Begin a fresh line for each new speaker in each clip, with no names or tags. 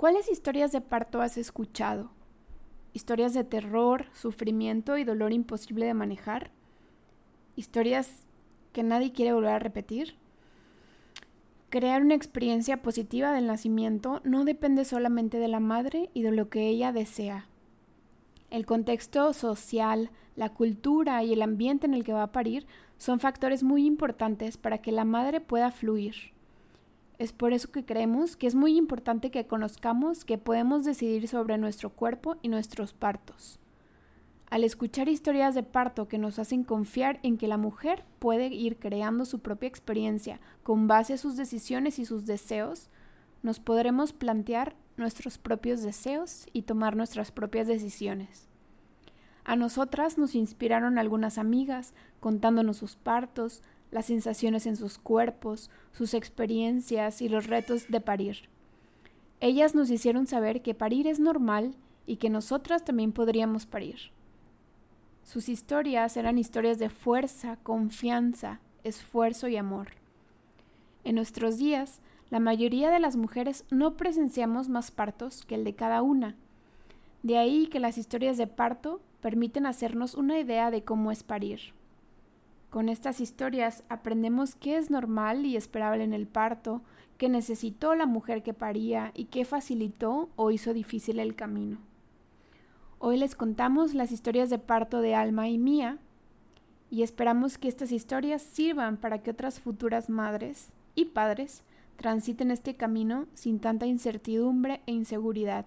¿Cuáles historias de parto has escuchado? ¿Historias de terror, sufrimiento y dolor imposible de manejar? ¿Historias que nadie quiere volver a repetir? Crear una experiencia positiva del nacimiento no depende solamente de la madre y de lo que ella desea. El contexto social, la cultura y el ambiente en el que va a parir son factores muy importantes para que la madre pueda fluir. Es por eso que creemos que es muy importante que conozcamos que podemos decidir sobre nuestro cuerpo y nuestros partos. Al escuchar historias de parto que nos hacen confiar en que la mujer puede ir creando su propia experiencia con base a sus decisiones y sus deseos, nos podremos plantear nuestros propios deseos y tomar nuestras propias decisiones. A nosotras nos inspiraron algunas amigas contándonos sus partos, las sensaciones en sus cuerpos, sus experiencias y los retos de parir. Ellas nos hicieron saber que parir es normal y que nosotras también podríamos parir. Sus historias eran historias de fuerza, confianza, esfuerzo y amor. En nuestros días, la mayoría de las mujeres no presenciamos más partos que el de cada una. De ahí que las historias de parto permiten hacernos una idea de cómo es parir. Con estas historias aprendemos qué es normal y esperable en el parto, qué necesitó la mujer que paría y qué facilitó o hizo difícil el camino. Hoy les contamos las historias de parto de Alma y Mía y esperamos que estas historias sirvan para que otras futuras madres y padres transiten este camino sin tanta incertidumbre e inseguridad.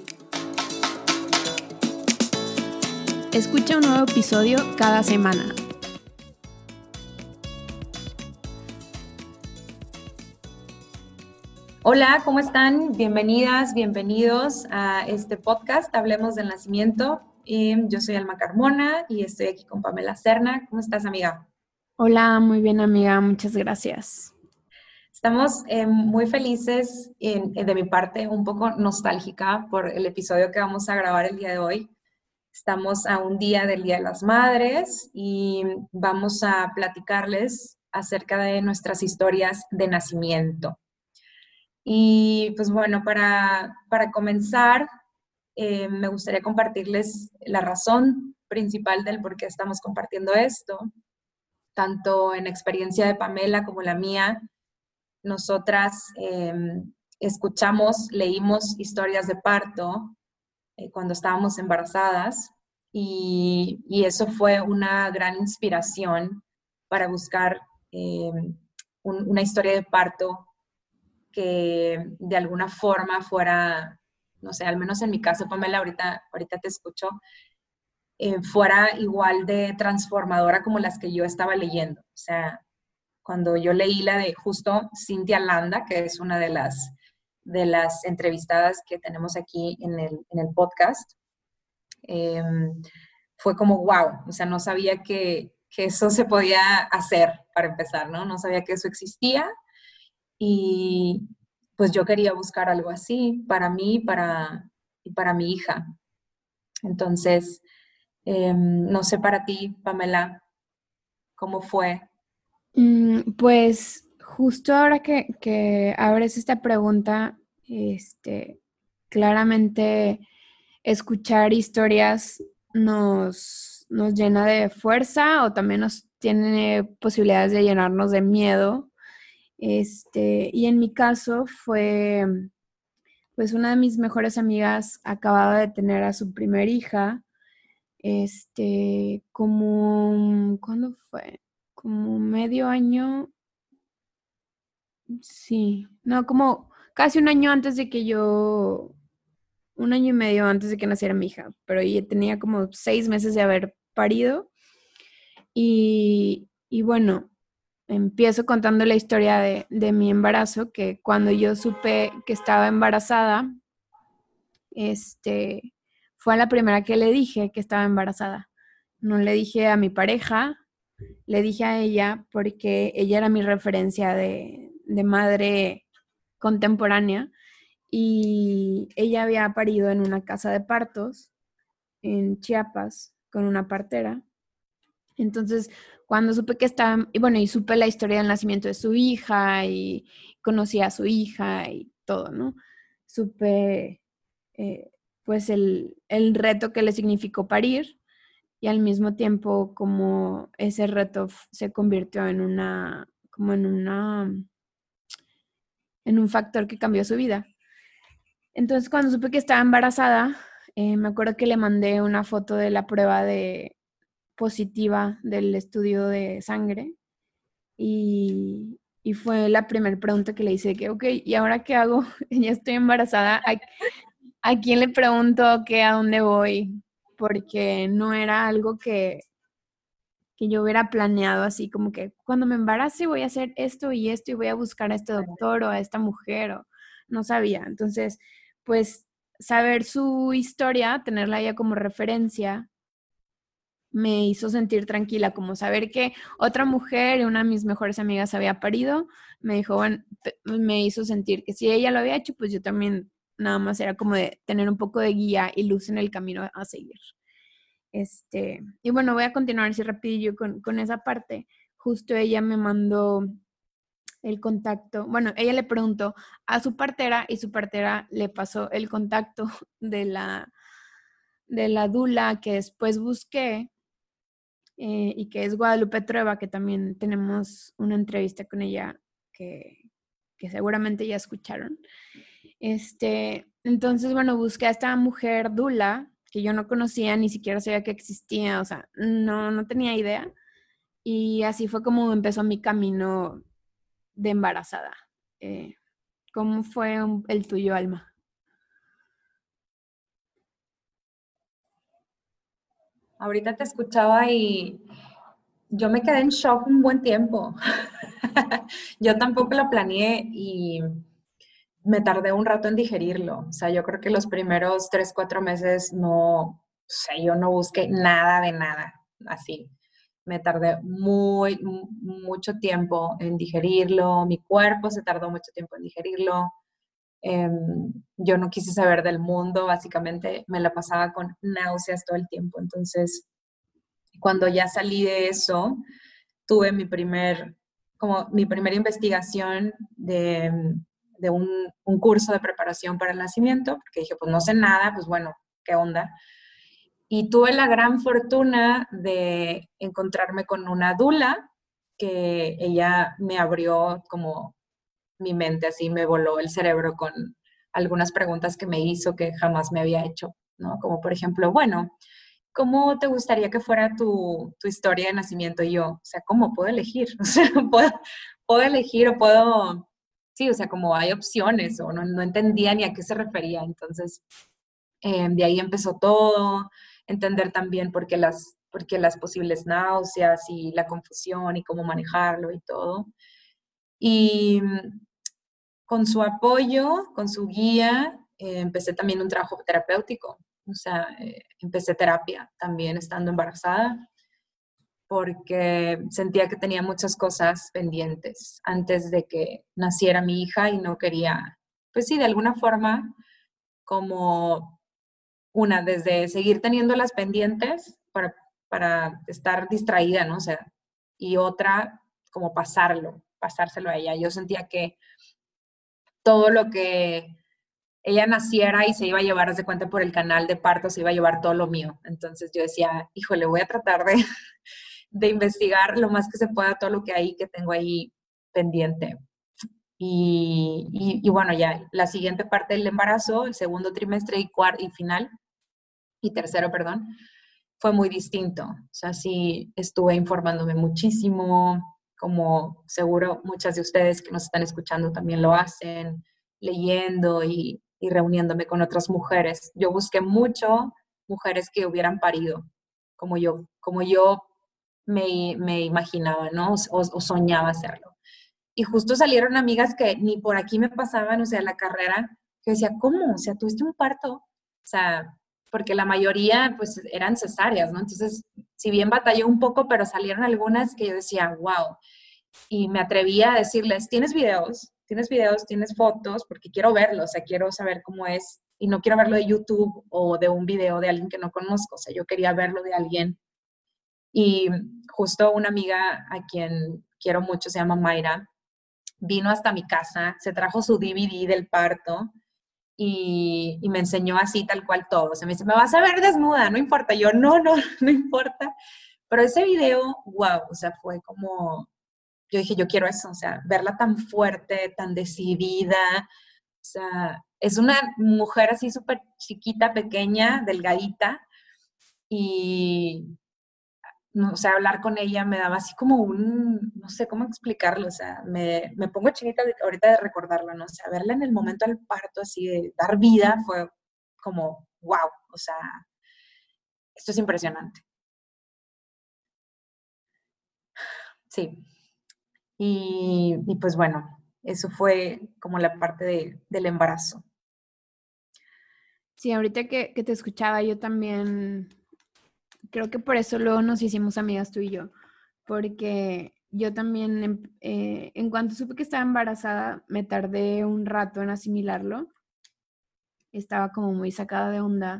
Escucha un nuevo episodio cada semana.
Hola, ¿cómo están? Bienvenidas, bienvenidos a este podcast, Hablemos del Nacimiento. yo soy Alma Carmona y estoy aquí con Pamela Serna. ¿Cómo estás, amiga?
Hola, muy bien, amiga. Muchas gracias.
Estamos eh, muy felices, de mi parte, un poco nostálgica por el episodio que vamos a grabar el día de hoy. Estamos a un día del Día de las Madres y vamos a platicarles acerca de nuestras historias de nacimiento. Y pues bueno, para, comenzar, eh, me gustaría compartirles la razón principal del por qué estamos compartiendo esto, tanto en experiencia de Pamela como la mía. Nosotras em, escuchamos, leímos historias de parto eh, cuando estábamos embarazadas y, eso fue una gran inspiración para buscar eh, una historia de parto que de alguna forma fuera, no sé, al menos en mi caso, Pamela, ahorita, ahorita te escucho, eh, fuera igual de transformadora como las que yo estaba leyendo. O sea, cuando yo leí la de justo Cintia Landa, que es una de las de las entrevistadas que tenemos aquí en el, podcast, em, fue como, wow, o sea, no sabía que, eso se podía hacer para empezar, ¿no? No sabía que eso existía y pues yo quería buscar algo así para mí para, y para mi hija. Entonces, em, no sé para ti, Pamela, ¿cómo fue?
Mm, pues justo ahora que, abres esta pregunta, este, claramente escuchar historias nos, nos llena de fuerza o también nos tiene posibilidades de llenarnos de miedo. Este, y en mi caso fue, pues una de mis mejores amigas acababa de tener a su primer hija, este, como, ¿cuándo fue? Como medio año Sí, no, como casi un año antes de que yo, un año y medio antes de que naciera mi hija, pero ella tenía como seis meses de haber parido. Y, y bueno, empiezo contando la historia de, de, mi embarazo, que cuando yo supe que estaba embarazada, este, fue la primera que le dije que estaba embarazada. No le dije a mi pareja, le dije a ella porque ella era mi referencia de, de madre contemporánea y ella había parido en una casa de partos en Chiapas con una partera. Entonces, cuando supe que estaba, y bueno, y supe la historia del nacimiento de su hija y conocí a su hija y todo, ¿no? Supe, eh, pues, el, el reto que le significó parir y al mismo tiempo como ese reto se convirtió en una, como en una, en un factor que cambió su vida. Entonces, cuando supe que estaba embarazada, eh, me acuerdo que le mandé una foto de la prueba de positiva del estudio de sangre y, fue la primera pregunta que le hice que, ok, ¿y ahora qué hago? ya estoy embarazada. ¿A, quién le pregunto qué, a dónde voy? Porque no era algo que, que yo hubiera planeado así como que cuando me embarace voy a hacer esto y esto y voy a buscar a este doctor o a esta mujer o no sabía. Entonces, pues saber su historia, tenerla ya como referencia, me hizo sentir tranquila, como saber que otra mujer, una de mis mejores amigas había parido, me dijo, bueno, me hizo sentir que si ella lo había hecho, pues yo también nada más era como de tener un poco de guía y luz en el camino a seguir. Este, y bueno, voy a continuar así rapidillo con, con esa parte. Justo ella me mandó el contacto. Bueno, ella le preguntó a su partera y su partera le pasó el contacto de la, de la Dula que después busqué eh, y que es Guadalupe Trueba, que también tenemos una entrevista con ella que, seguramente ya escucharon. Este, entonces, bueno, busqué a esta mujer Dula que yo no conocía, ni siquiera sabía que existía, o sea, no, no tenía idea. Y así fue como empezó mi camino de embarazada. Eh, ¿Cómo fue el tuyo, Alma?
Ahorita te escuchaba y yo me quedé en shock un buen tiempo. yo tampoco lo planeé y me tardé un rato en digerirlo. O sea, yo creo que los primeros tres, cuatro meses no, o sea, yo no busqué nada de nada, así me tardé muy, mucho tiempo en digerirlo, mi cuerpo se tardó mucho tiempo en digerirlo. Em, yo no quise saber del mundo, básicamente me la pasaba con náuseas todo el tiempo. Entonces, cuando ya salí de eso, tuve mi primer, como mi primera investigación de, de un, un, curso de preparación para el nacimiento, porque dije, pues no sé nada, pues bueno, ¿qué onda? Y tuve la gran fortuna de encontrarme con una dula que ella me abrió como mi mente, así me voló el cerebro con algunas preguntas que me hizo que jamás me había hecho, ¿no? Como por ejemplo, bueno, ¿cómo te gustaría que fuera tu, tu historia de nacimiento? Y yo, o sea, ¿cómo puedo elegir? O sea, ¿puedo, puedo elegir o puedo, sí, o sea, como hay opciones o no, no entendía ni a qué se refería. Entonces, eh, de ahí empezó todo entender también por qué las, por las posibles náuseas y la confusión y cómo manejarlo y todo. Y con su apoyo, con su guía, eh, empecé también un trabajo terapéutico. O sea, eh, empecé terapia también estando embarazada porque sentía que tenía muchas cosas pendientes antes de que naciera mi hija y no quería, pues sí, de alguna forma, como una, desde seguir teniendo las pendientes para, para estar distraída, ¿no? O sea, y otra, como pasarlo, pasárselo a ella. Yo sentía que todo lo que ella naciera y se iba a llevar, desde cuenta, por el canal de parto, se iba a llevar todo lo mío. Entonces yo decía, híjole, voy a tratar de, de investigar lo más que se pueda todo lo que hay, que tengo ahí pendiente. Y, bueno, ya la siguiente parte del embarazo, el segundo trimestre y, cuarto y final, y tercero, perdón, fue muy distinto. O sea, sí estuve informándome muchísimo, como seguro muchas de ustedes que nos están escuchando también lo hacen, leyendo y, y reuniéndome con otras mujeres. Yo busqué mucho mujeres que hubieran parido, como yo, como yo me, me imaginaba, ¿no? O, soñaba hacerlo. Y justo salieron amigas que ni por aquí me pasaban, o sea, la carrera, que decía, ¿cómo? O sea, tuviste un parto. O sea, porque la mayoría pues eran cesáreas, ¿no? Entonces, si bien batalló un poco, pero salieron algunas que yo decía, wow. Y me atrevía a decirles, ¿tienes videos? ¿Tienes videos? ¿Tienes fotos? Porque quiero verlos, o sea, quiero saber cómo es. Y no quiero verlo de YouTube o de un video de alguien que no conozco, o sea, yo quería verlo de alguien. Y justo una amiga a quien quiero mucho, se llama Mayra, vino hasta mi casa, se trajo su DVD del parto y, me enseñó así tal cual todo. O sea, me dice, me vas a ver desnuda, no importa. Yo, no, no, no importa. Pero ese video, wow, o sea, fue como, yo dije, yo quiero eso, o sea, verla tan fuerte, tan decidida. O sea, es una mujer así súper chiquita, pequeña, delgadita. Y, o sea, hablar con ella me daba así como un, no sé cómo explicarlo, o sea, me, me pongo chinita ahorita de recordarlo, ¿no? O sea, verla en el momento del parto, así de dar vida, fue como, wow, o sea, esto es impresionante. Sí. Y, y pues bueno, eso fue como la parte del embarazo.
Sí, ahorita que, que te escuchaba, yo también creo que por eso luego nos hicimos amigas tú y yo, porque yo también, em, eh, en cuanto supe que estaba embarazada, me tardé un rato en asimilarlo. Estaba como muy sacada de onda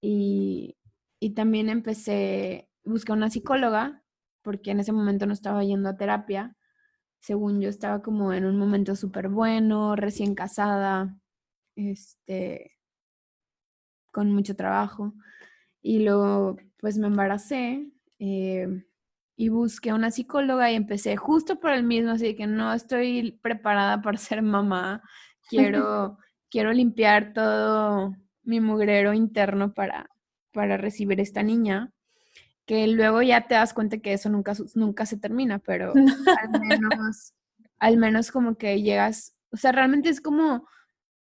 y, y también empecé, busqué una psicóloga, porque en ese momento no estaba yendo a terapia. Según yo estaba como en un momento súper bueno, recién casada, este, con mucho trabajo. Y luego, pues me embaracé eh, y busqué una psicóloga y empecé justo por el mismo, así que no estoy preparada para ser mamá. Quiero, quiero limpiar todo mi mugrero interno para, para recibir esta niña. Que luego ya te das cuenta que eso nunca, nunca se termina, pero al menos, al menos como que llegas, o sea, realmente es como,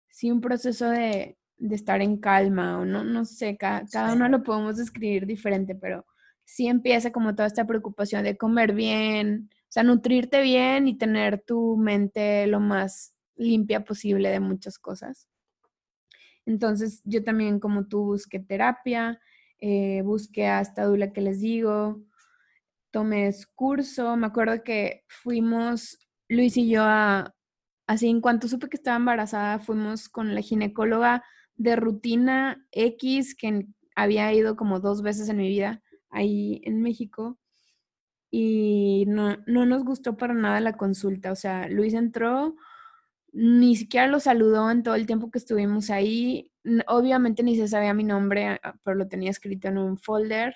sí, un proceso de, de estar en calma o no, no sé, cada, uno lo podemos describir diferente, pero sí empieza como toda esta preocupación de comer bien, o sea, nutrirte bien y tener tu mente lo más limpia posible de muchas cosas. Entonces, yo también, como tú, busqué terapia, eh, busqué a esta dula que les digo, tomé curso, me acuerdo que fuimos, Luis y yo, a, así en cuanto supe que estaba embarazada, fuimos con la ginecóloga de rutina X que había ido como dos veces en mi vida ahí en México y no, no nos gustó para nada la consulta. O sea, Luis entró, ni siquiera lo saludó en todo el tiempo que estuvimos ahí. Obviamente ni se sabía mi nombre, pero lo tenía escrito en un folder.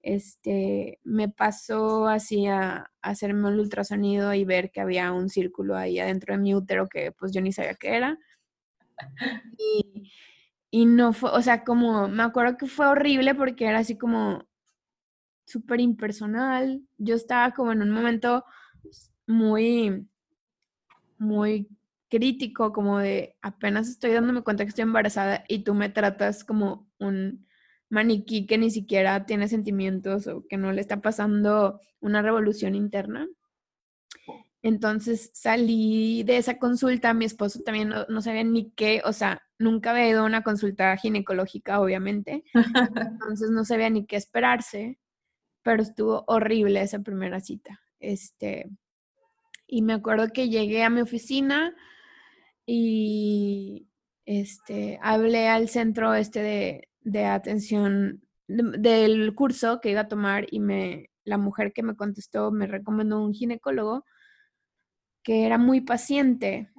Este, me pasó así a, hacerme un ultrasonido y ver que había un círculo ahí adentro de mi útero que pues yo ni sabía qué era. Y, y no fue, o sea, como me acuerdo que fue horrible porque era así como súper impersonal. Yo estaba como en un momento muy, muy crítico, como de apenas estoy dándome cuenta que estoy embarazada y tú me tratas como un maniquí que ni siquiera tiene sentimientos o que no le está pasando una revolución interna. Entonces salí de esa consulta, mi esposo también no, sabía ni qué, o sea, nunca había ido a una consulta ginecológica, obviamente, entonces no sabía ni qué esperarse, pero estuvo horrible esa primera cita. Este, y me acuerdo que llegué a mi oficina y este, hablé al centro este de, atención del curso que iba a tomar y me, la mujer que me contestó me recomendó un ginecólogo que era muy paciente.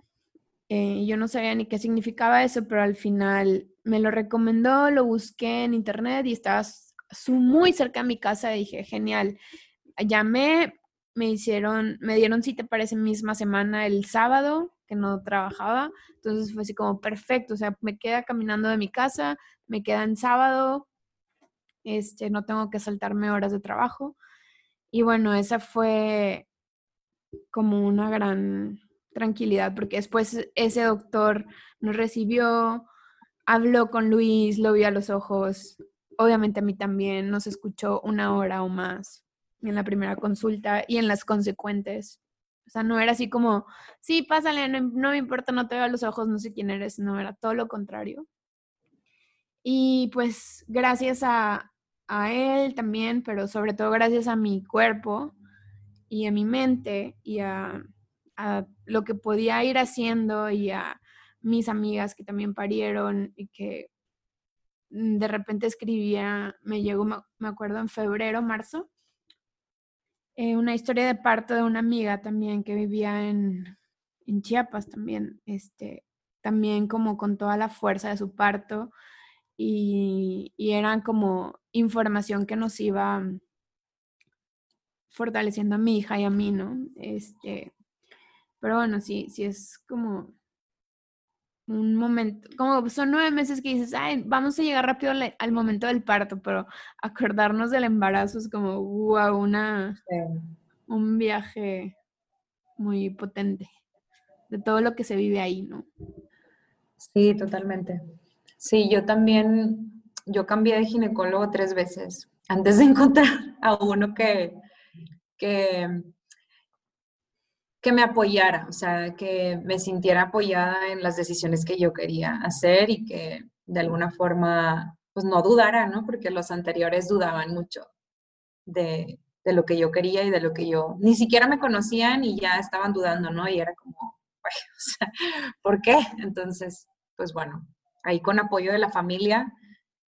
Eh, yo no sabía ni qué significaba eso, pero al final me lo recomendó, lo busqué en internet y estaba muy cerca de mi casa y dije, genial. Llamé, me hicieron, me dieron cita para esa misma semana el sábado, que no trabajaba. Entonces fue así como perfecto, o sea, me queda caminando de mi casa, me queda en sábado, este, no tengo que saltarme horas de trabajo. Y bueno, esa fue como una gran tranquilidad, porque después ese doctor nos recibió, habló con Luis, lo vio a los ojos, obviamente a mí también, nos escuchó una hora o más. en la primera consulta y en las consecuentes. O sea, no era así como, sí, pásale, no, me importa, no te veo los ojos, no sé quién eres, no, era todo lo contrario. Y pues gracias a, a él también, pero sobre todo gracias a mi cuerpo y a mi mente y a, lo que podía ir haciendo y a mis amigas que también parieron y que de repente escribía, me llegó, me acuerdo, en febrero, marzo, eh, una historia de parto de una amiga también que vivía en, en Chiapas también, este, también como con toda la fuerza de su parto y, y eran como información que nos iba fortaleciendo a mi hija y a mí, ¿no? Este, pero bueno, sí, sí es como un momento, como son nueve meses que dices, ay, vamos a llegar rápido al, momento del parto, pero acordarnos del embarazo es como, wow, una, un viaje muy potente de todo lo que se vive ahí, ¿no?
Sí, totalmente. Sí, yo también, yo cambié de ginecólogo tres veces antes de encontrar a uno que, que que me apoyara, o sea, que me sintiera apoyada en las decisiones que yo quería hacer y que de alguna forma, pues no dudara, ¿no? Porque los anteriores dudaban mucho de, de lo que yo quería y de lo que yo, ni siquiera me conocían y ya estaban dudando, ¿no? Y era como, o sea, ¿por qué? Entonces, pues bueno, ahí con apoyo de la familia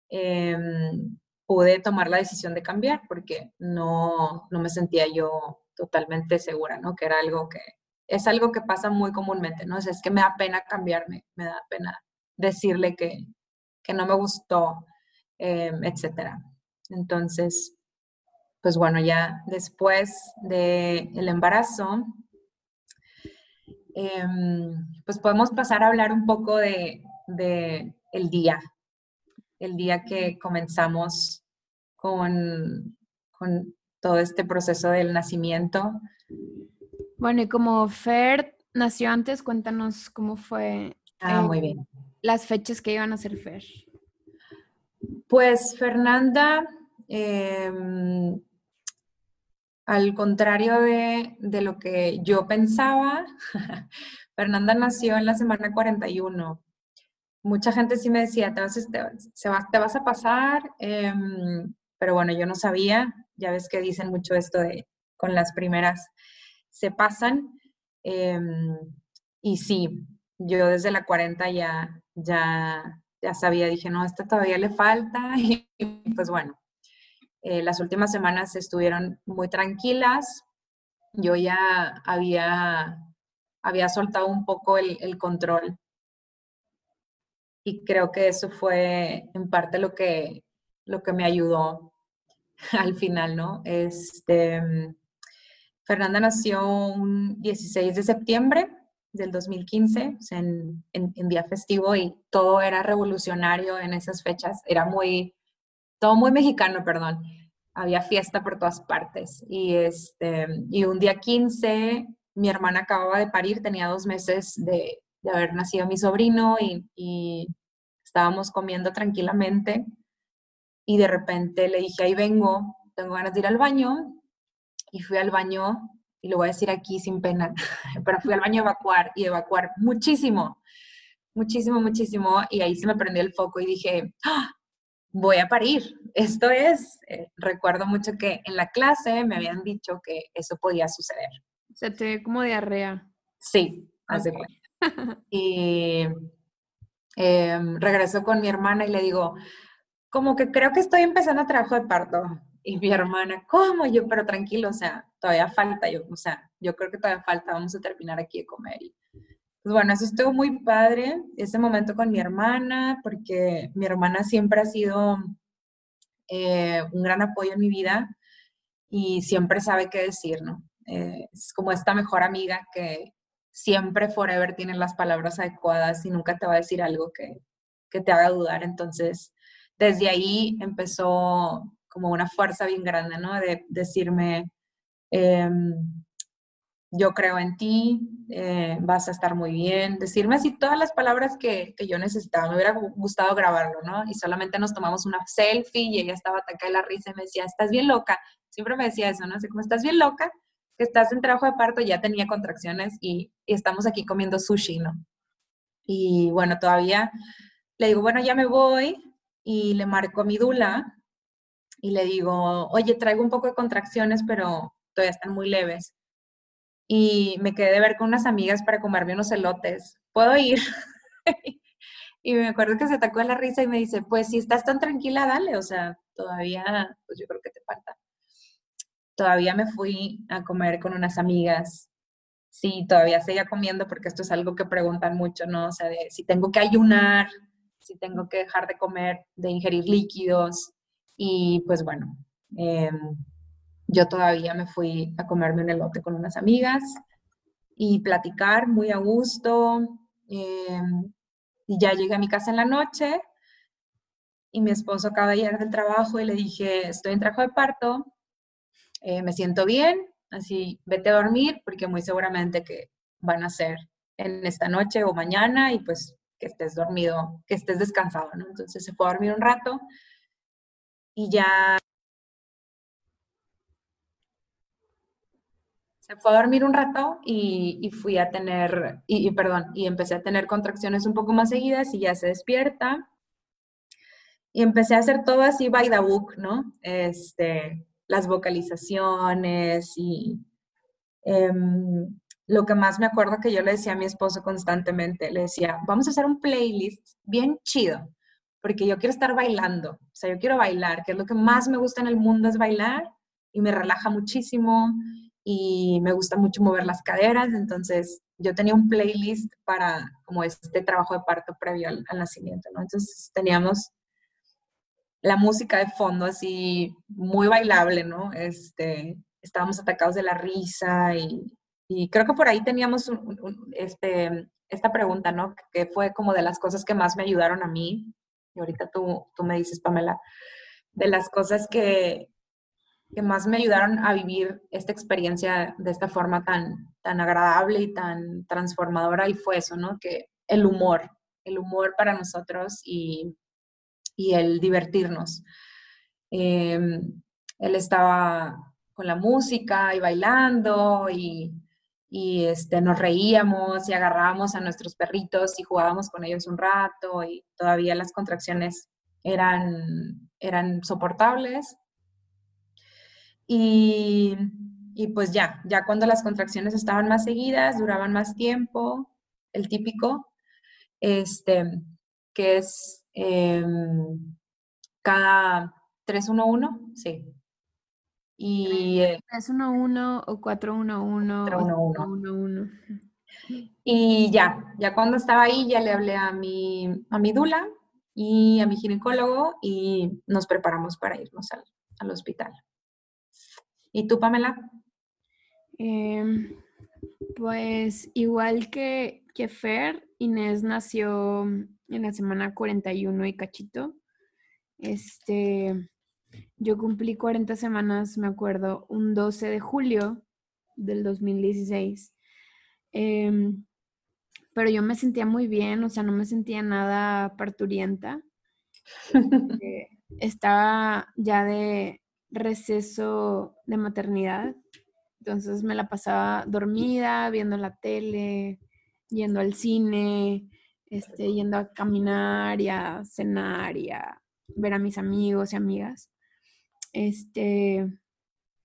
em, pude tomar la decisión de cambiar porque no, no me sentía yo totalmente segura, ¿no? Que era algo que, es algo que pasa muy comúnmente, ¿no? Es que me da pena cambiarme, me da pena decirle que, que no me gustó, eh, etcétera. Entonces, pues bueno, ya después del el embarazo, em, pues podemos pasar a hablar un poco de, de el día, el día que comenzamos con, con todo este proceso del nacimiento.
Bueno, y como Fer nació antes, cuéntanos cómo fue.
Ah, muy bien.
Las fechas que iban a ser Fer.
Pues Fernanda, em, al contrario de, lo que yo pensaba, Fernanda nació en la semana 41. Mucha gente sí me decía, te vas, te, vas a pasar, em, pero bueno, yo no sabía. Ya ves que dicen mucho esto de con las primeras se pasan. Em, y sí, yo desde la 40 ya, ya, ya sabía, dije, no, esta todavía le falta. Y pues bueno, eh, las últimas semanas estuvieron muy tranquilas. Yo ya había, había soltado un poco el, el control. Y creo que eso fue en parte lo que, lo que me ayudó al final, ¿no? Este, Fernanda nació un 16 de septiembre del 2015, en, en, día festivo, y todo era revolucionario en esas fechas. Era muy, todo muy mexicano, perdón. Había fiesta por todas partes. Y, este, y un día 15, mi hermana acababa de parir, tenía dos meses de, de haber nacido mi sobrino y, y estábamos comiendo tranquilamente y de repente le dije, ahí vengo, tengo ganas de ir al baño, y fui al baño, y lo voy a decir aquí sin pena, pero fui al baño a evacuar y evacuar muchísimo, muchísimo, muchísimo, y ahí se me prendió el foco y dije, ¡Ah! voy a parir, esto es, eh, recuerdo mucho que en la clase me habían dicho que eso podía suceder.
Se te ve como diarrea.
Sí, hace cuenta. y em, regreso con mi hermana y le digo, como que creo que estoy empezando a trabajo de parto. Y mi hermana, ¿cómo? Yo, pero tranquilo, o sea, todavía falta, yo, o sea, yo creo que todavía falta, vamos a terminar aquí de comer. Pues bueno, eso estuvo muy padre, ese momento con mi hermana, porque mi hermana siempre ha sido eh, un gran apoyo en mi vida y siempre sabe qué decir, ¿no? Eh, es como esta mejor amiga que siempre, forever, tiene las palabras adecuadas y nunca te va a decir algo que, que te haga dudar. Entonces, desde ahí empezó como una fuerza bien grande, ¿no? De decirme, em, yo creo en ti, eh, vas a estar muy bien. Decirme así todas las palabras que, que, yo necesitaba. Me hubiera gustado grabarlo, ¿no? Y solamente nos tomamos una selfie y ella estaba atacada de la risa y me decía, estás bien loca. Siempre me decía eso, ¿no? Así como, estás bien loca, que estás en trabajo de parto, ya tenía contracciones y, y estamos aquí comiendo sushi, ¿no? Y bueno, todavía le digo, bueno, ya me voy y le marco a mi dula y le digo, oye, traigo un poco de contracciones, pero todavía están muy leves. Y me quedé de ver con unas amigas para comerme unos elotes. ¿Puedo ir? y me acuerdo que se atacó la risa y me dice, pues si estás tan tranquila, dale, o sea, todavía, pues yo creo que te falta. Todavía me fui a comer con unas amigas sí, todavía seguía comiendo porque esto es algo que preguntan mucho, ¿no? O sea, de si tengo que ayunar, si tengo que dejar de comer, de ingerir líquidos. Y pues bueno, em, yo todavía me fui a comerme un elote con unas amigas y platicar muy a gusto. Em, y ya llegué a mi casa en la noche y mi esposo acaba de llegar del trabajo y le dije, estoy en trabajo de parto, eh, me siento bien, así, vete a dormir porque muy seguramente que van a ser en esta noche o mañana y pues que estés dormido, que estés descansado, ¿no? Entonces se fue a dormir un rato y ya se fue a dormir un rato y, fui a tener, y, perdón, y empecé a tener contracciones un poco más seguidas y ya se despierta. Y empecé a hacer todo así by the book, ¿no? Este, las vocalizaciones y em, lo que más me acuerdo que yo le decía a mi esposo constantemente, le decía, vamos a hacer un playlist bien chido, porque yo quiero estar bailando, o sea, yo quiero bailar, que es lo que más me gusta en el mundo es bailar y me relaja muchísimo y me gusta mucho mover las caderas, entonces yo tenía un playlist para como este trabajo de parto previo al, nacimiento, ¿no? Entonces teníamos la música de fondo así muy bailable, ¿no? Este, estábamos atacados de la risa y, creo que por ahí teníamos este, esta pregunta, ¿no? Que fue como de las cosas que más me ayudaron a mí. Y ahorita tú, tú me dices, Pamela, de las cosas que, que más me ayudaron a vivir esta experiencia de esta forma tan, tan agradable y tan transformadora y fue eso, ¿no? Que el humor, el humor para nosotros y, y el divertirnos. Em, él estaba con la música y bailando y, este, nos reíamos y agarrábamos a nuestros perritos y jugábamos con ellos un rato y todavía las contracciones eran, eran soportables. Y, y, pues ya, ya cuando las contracciones estaban más seguidas, duraban más tiempo, el típico, este, que es Em, cada 311, sí.
Y, 311 o 411 411.
Y ya, ya cuando estaba ahí, ya le hablé a mi, a mi dula y a mi ginecólogo y nos preparamos para irnos al, al hospital. ¿Y tú, Pamela?
Em, pues igual que, que Fer, Inés nació en la semana 41 y cachito. Este, yo cumplí 40 semanas, me acuerdo, un 12 de julio del 2016. Em, pero yo me sentía muy bien, o sea, no me sentía nada parturienta. Este, estaba ya de receso de maternidad, entonces me la pasaba dormida, viendo la tele, yendo al cine, este, yendo a caminar y a cenar y a ver a mis amigos y amigas. Este,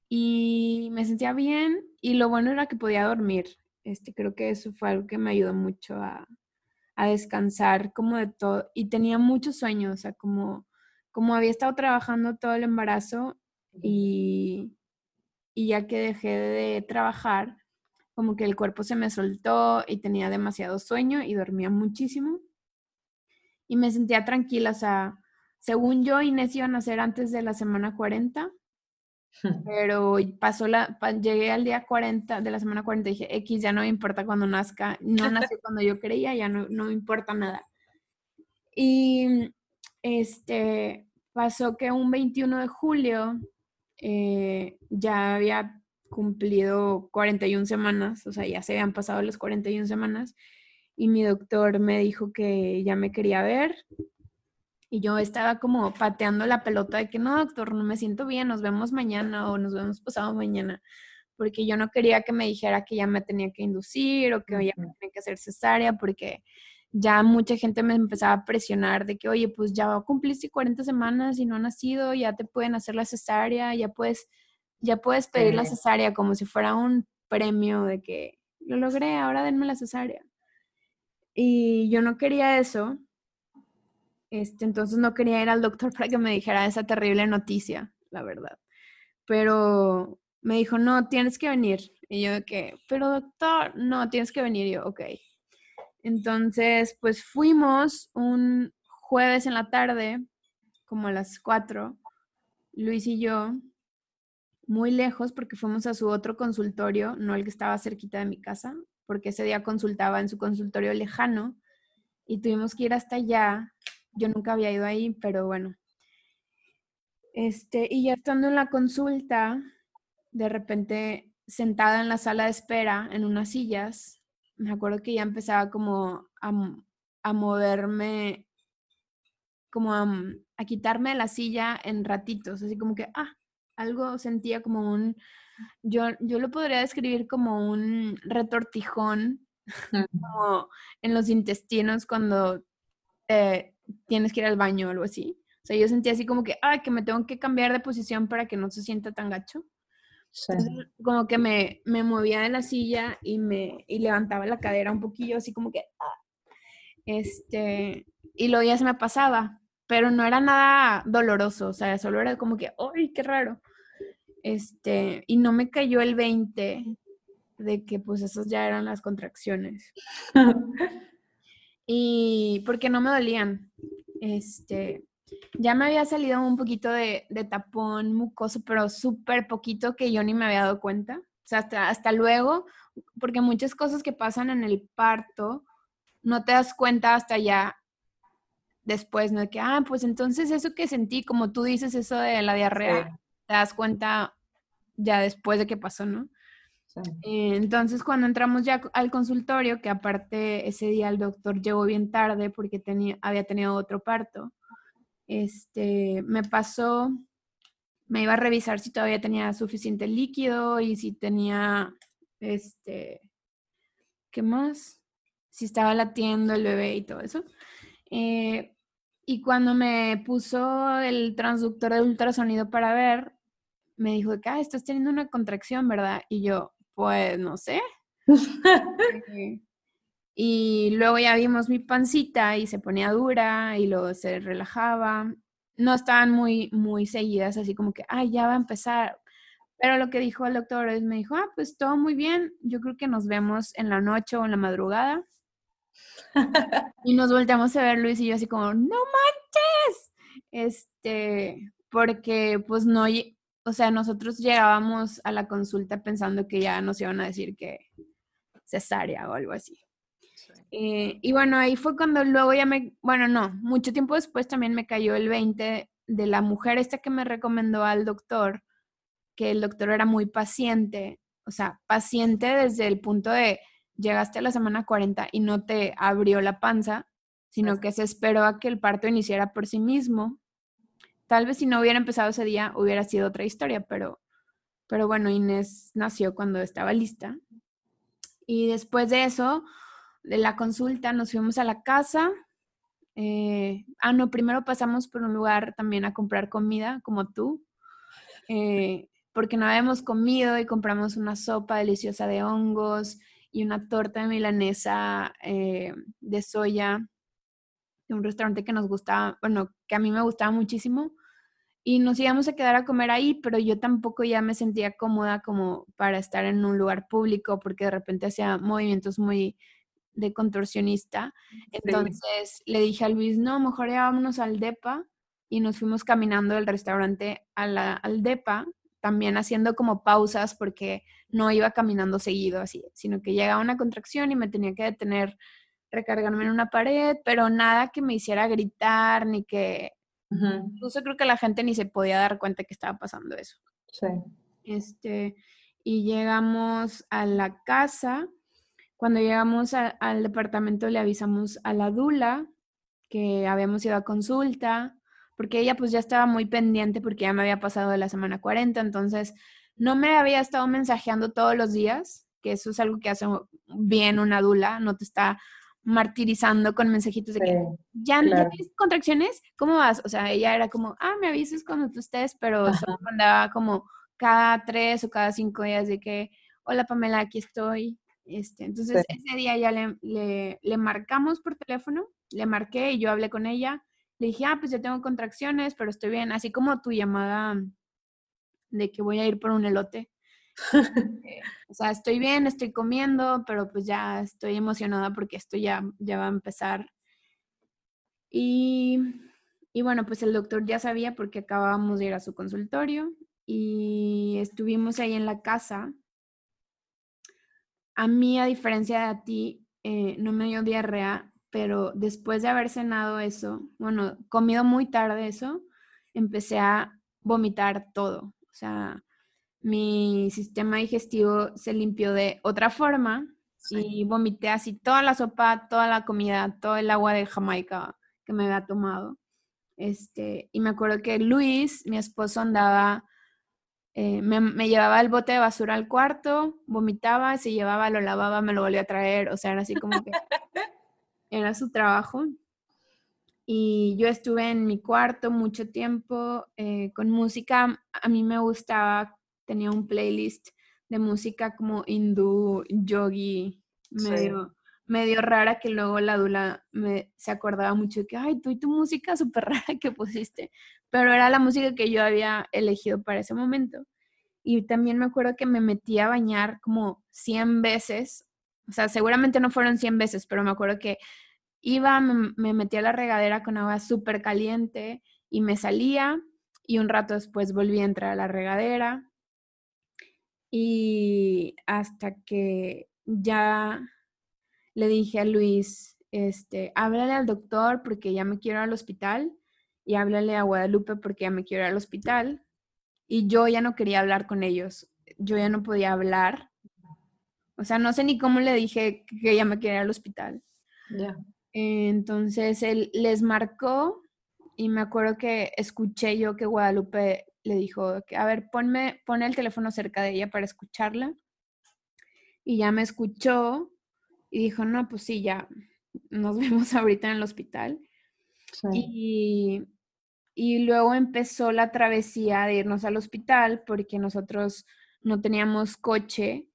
y me sentía bien y lo bueno era que podía dormir. Este, creo que eso fue algo que me ayudó mucho a, a descansar como de todo. Y tenía mucho sueño, o sea, como, como había estado trabajando todo el embarazo y, y ya que dejé de trabajar, como que el cuerpo se me soltó y tenía demasiado sueño y dormía muchísimo. Y me sentía tranquila, o sea, según yo, Inés iba a nacer antes de la semana 40, pero pasó la, llegué al día 40 de la semana 40 y dije, X, ya no me importa cuando nazca, no nació cuando yo creía, ya no, no me importa nada. Y este, pasó que un 21 de julio eh, ya había cumplido 41 semanas, o sea, ya se habían pasado las 41 semanas y mi doctor me dijo que ya me quería ver y yo estaba como pateando la pelota de que no, doctor, no me siento bien, nos vemos mañana o nos vemos pasado mañana, porque yo no quería que me dijera que ya me tenía que inducir o que ya me tenía que hacer cesárea, porque ya mucha gente me empezaba a presionar de que, oye, pues ya cumpliste 40 semanas y no nacido, ya te pueden hacer la cesárea, ya puedes, ya puedes pedir la cesárea como si fuera un premio de que lo logré, ahora denme la cesárea. Y yo no quería eso. Este, entonces no quería ir al doctor para que me dijera esa terrible noticia, la verdad. Pero me dijo, no, tienes que venir. Y yo de que, pero doctor, no, tienes que venir. Y yo, ok. Entonces, pues fuimos un jueves en la tarde, como a las 4, Luis y yo, muy lejos porque fuimos a su otro consultorio, no el que estaba cerquita de mi casa, porque ese día consultaba en su consultorio lejano y tuvimos que ir hasta allá. Yo nunca había ido ahí, pero bueno. Este, y ya estando en la consulta, de repente sentada en la sala de espera, en unas sillas, me acuerdo que ya empezaba como a, moverme, como a, quitarme de la silla en ratitos, así como que, ah, algo sentía como un, yo, yo lo podría describir como un retortijón, como en los intestinos cuando tienes que ir al baño o algo así. O sea, yo sentía así como que, ay, que me tengo que cambiar de posición para que no se sienta tan gacho como que me, me, movía de la silla y me y levantaba la cadera un poquillo, así como que, ah, este, y luego ya se me pasaba, pero no era nada doloroso, o sea, solo era como que, ¡ay, qué raro! Este, y no me cayó el 20 de que pues esas ya eran las contracciones. y porque no me dolían. Este, ya me había salido un poquito de, tapón mucoso, pero súper poquito que yo ni me había dado cuenta. O sea, hasta, hasta luego, porque muchas cosas que pasan en el parto, no te das cuenta hasta ya después, ¿no? De que, ah, pues entonces eso que sentí, como tú dices, eso de la diarrea, te das cuenta ya después de que pasó, ¿no? Eh, entonces, cuando entramos ya al consultorio, que aparte ese día el doctor llegó bien tarde porque tenía, había tenido otro parto, este, me pasó, me iba a revisar si todavía tenía suficiente líquido y si tenía, este, ¿qué más? Si estaba latiendo el bebé y todo eso. Eh, y cuando me puso el transductor de ultrasonido para ver, me dijo ah, estás teniendo una contracción, ¿verdad? Y yo, pues, no sé. Eh, y luego ya vimos mi pancita y se ponía dura y luego se relajaba. No estaban muy, muy seguidas, así como que, ay, ya va a empezar. Pero lo que dijo el doctor es, me dijo, ah, pues todo muy bien, yo creo que nos vemos en la noche o en la madrugada. y nos volteamos a ver Luis y yo así como, no manches. Este, porque pues no, o sea, nosotros llegábamos a la consulta pensando que ya nos iban a decir que cesárea o algo así. Eh, y bueno, ahí fue cuando luego ya me, bueno, no, mucho tiempo después también me cayó el 20 de la mujer esta que me recomendó al doctor, que el doctor era muy paciente, o sea, paciente desde el punto de llegaste a la semana 40 y no te abrió la panza, sino que se esperó a que el parto iniciara por sí mismo. Tal vez si no hubiera empezado ese día hubiera sido otra historia, pero, pero bueno, Inés nació cuando estaba lista. Y después de eso, de la consulta nos fuimos a la casa. Eh, ah, no, primero pasamos por un lugar también a comprar comida, como tú, eh, porque no habíamos comido y compramos una sopa deliciosa de hongos y una torta de milanesa eh, de soya de un restaurante que nos gustaba, bueno, que a mí me gustaba muchísimo. Y nos íbamos a quedar a comer ahí, pero yo tampoco ya me sentía cómoda como para estar en un lugar público, porque de repente hacía movimientos muy de contorsionista. Entonces le dije a Luis, no, mejor ya vámonos al DEPA y nos fuimos caminando del restaurante a la, al DEPA, también haciendo como pausas porque no iba caminando seguido así, sino que llegaba una contracción y me tenía que detener, recargarme en una pared, pero nada que me hiciera gritar ni que... Incluso creo que la gente ni se podía dar cuenta que estaba pasando eso. Sí. Este, y llegamos a la casa. Cuando llegamos al departamento le avisamos a la Dula que habíamos ido a consulta, porque ella pues ya estaba muy pendiente porque ya me había pasado de la semana 40, entonces no me había estado mensajeando todos los días, que eso es algo que hace bien una dula, no te está martirizando con mensajitos de que ya, tienes contracciones, ¿cómo vas? O sea, ella era como, ah, me avisas cuando tú estés, pero solo mandaba como cada tres o cada cinco días de que, hola Pamela, aquí estoy. Este, entonces ese día ya le, le, le, marcamos por teléfono, le marqué y yo hablé con ella. Le dije, ah, pues ya tengo contracciones, pero estoy bien. Así como tu llamada de que voy a ir por un elote. Eh, o sea, estoy bien, estoy comiendo, pero pues ya estoy emocionada porque esto ya, ya va a empezar. Y, y bueno, pues el doctor ya sabía porque acabábamos de ir a su consultorio y estuvimos ahí en la casa. A mí, a diferencia de ti, eh, no me dio diarrea, pero después de haber cenado eso, bueno, comido muy tarde eso, empecé a vomitar todo. O sea, mi sistema digestivo se limpió de otra forma y vomité así toda la sopa, toda la comida, todo el agua de Jamaica que me había tomado. Este, y me acuerdo que Luis, mi esposo, andaba, eh, me, me, llevaba el bote de basura al cuarto, vomitaba, se llevaba, lo lavaba, me lo volvía a traer, o sea, era así como que era su trabajo. Y yo estuve en mi cuarto mucho tiempo eh, con música. A mí me gustaba, tenía un playlist de música como hindú, yogi, medio, medio rara que luego la Dula me, se acordaba mucho de que, ay, tú y tu música súper rara que pusiste. Pero era la música que yo había elegido para ese momento. Y también me acuerdo que me metí a bañar como 100 veces. O sea, seguramente no fueron 100 veces, pero me acuerdo que iba, me, metía a la regadera con agua súper caliente y me salía y un rato después volví a entrar a la regadera y hasta que ya le dije a Luis, este, háblale al doctor porque ya me quiero ir al hospital y háblale a Guadalupe porque ya me quiero ir al hospital y yo ya no quería hablar con ellos, yo ya no podía hablar. O sea, no sé ni cómo le dije que ya me quería ir al hospital. Entonces él les marcó y me acuerdo que escuché yo que Guadalupe le dijo a ver, ponme, pone el teléfono cerca de ella para escucharla. Y ya me escuchó y dijo, no, pues sí, ya nos vemos ahorita en el hospital. Y, y luego empezó la travesía de irnos al hospital porque nosotros no teníamos coche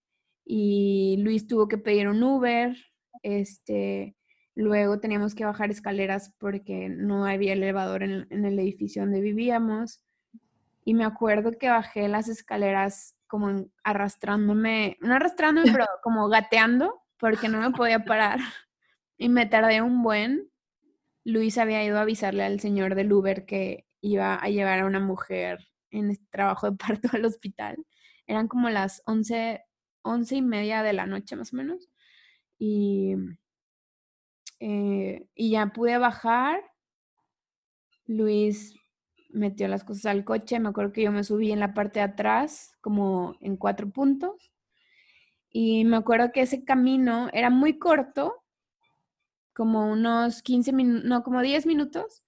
y Luis tuvo que pedir un Uber. Este, Luego teníamos que bajar escaleras porque no había elevador en, el edificio donde vivíamos. Y me acuerdo que bajé las escaleras como arrastrándome, no arrastrándome, pero como gateando porque no me podía parar. Y me tardé un buen. Luis había ido a avisarle al señor del Uber que iba a llevar a una mujer en este trabajo de parto al hospital. Eran como las once, once y media de la noche más o menos. Y eh, y ya pude bajar. Luis metió las cosas al coche. Me acuerdo que yo me subí en la parte de atrás, como en cuatro puntos. Y me acuerdo que ese camino era muy corto, como unos 15 minutos, no, como 10 minutos,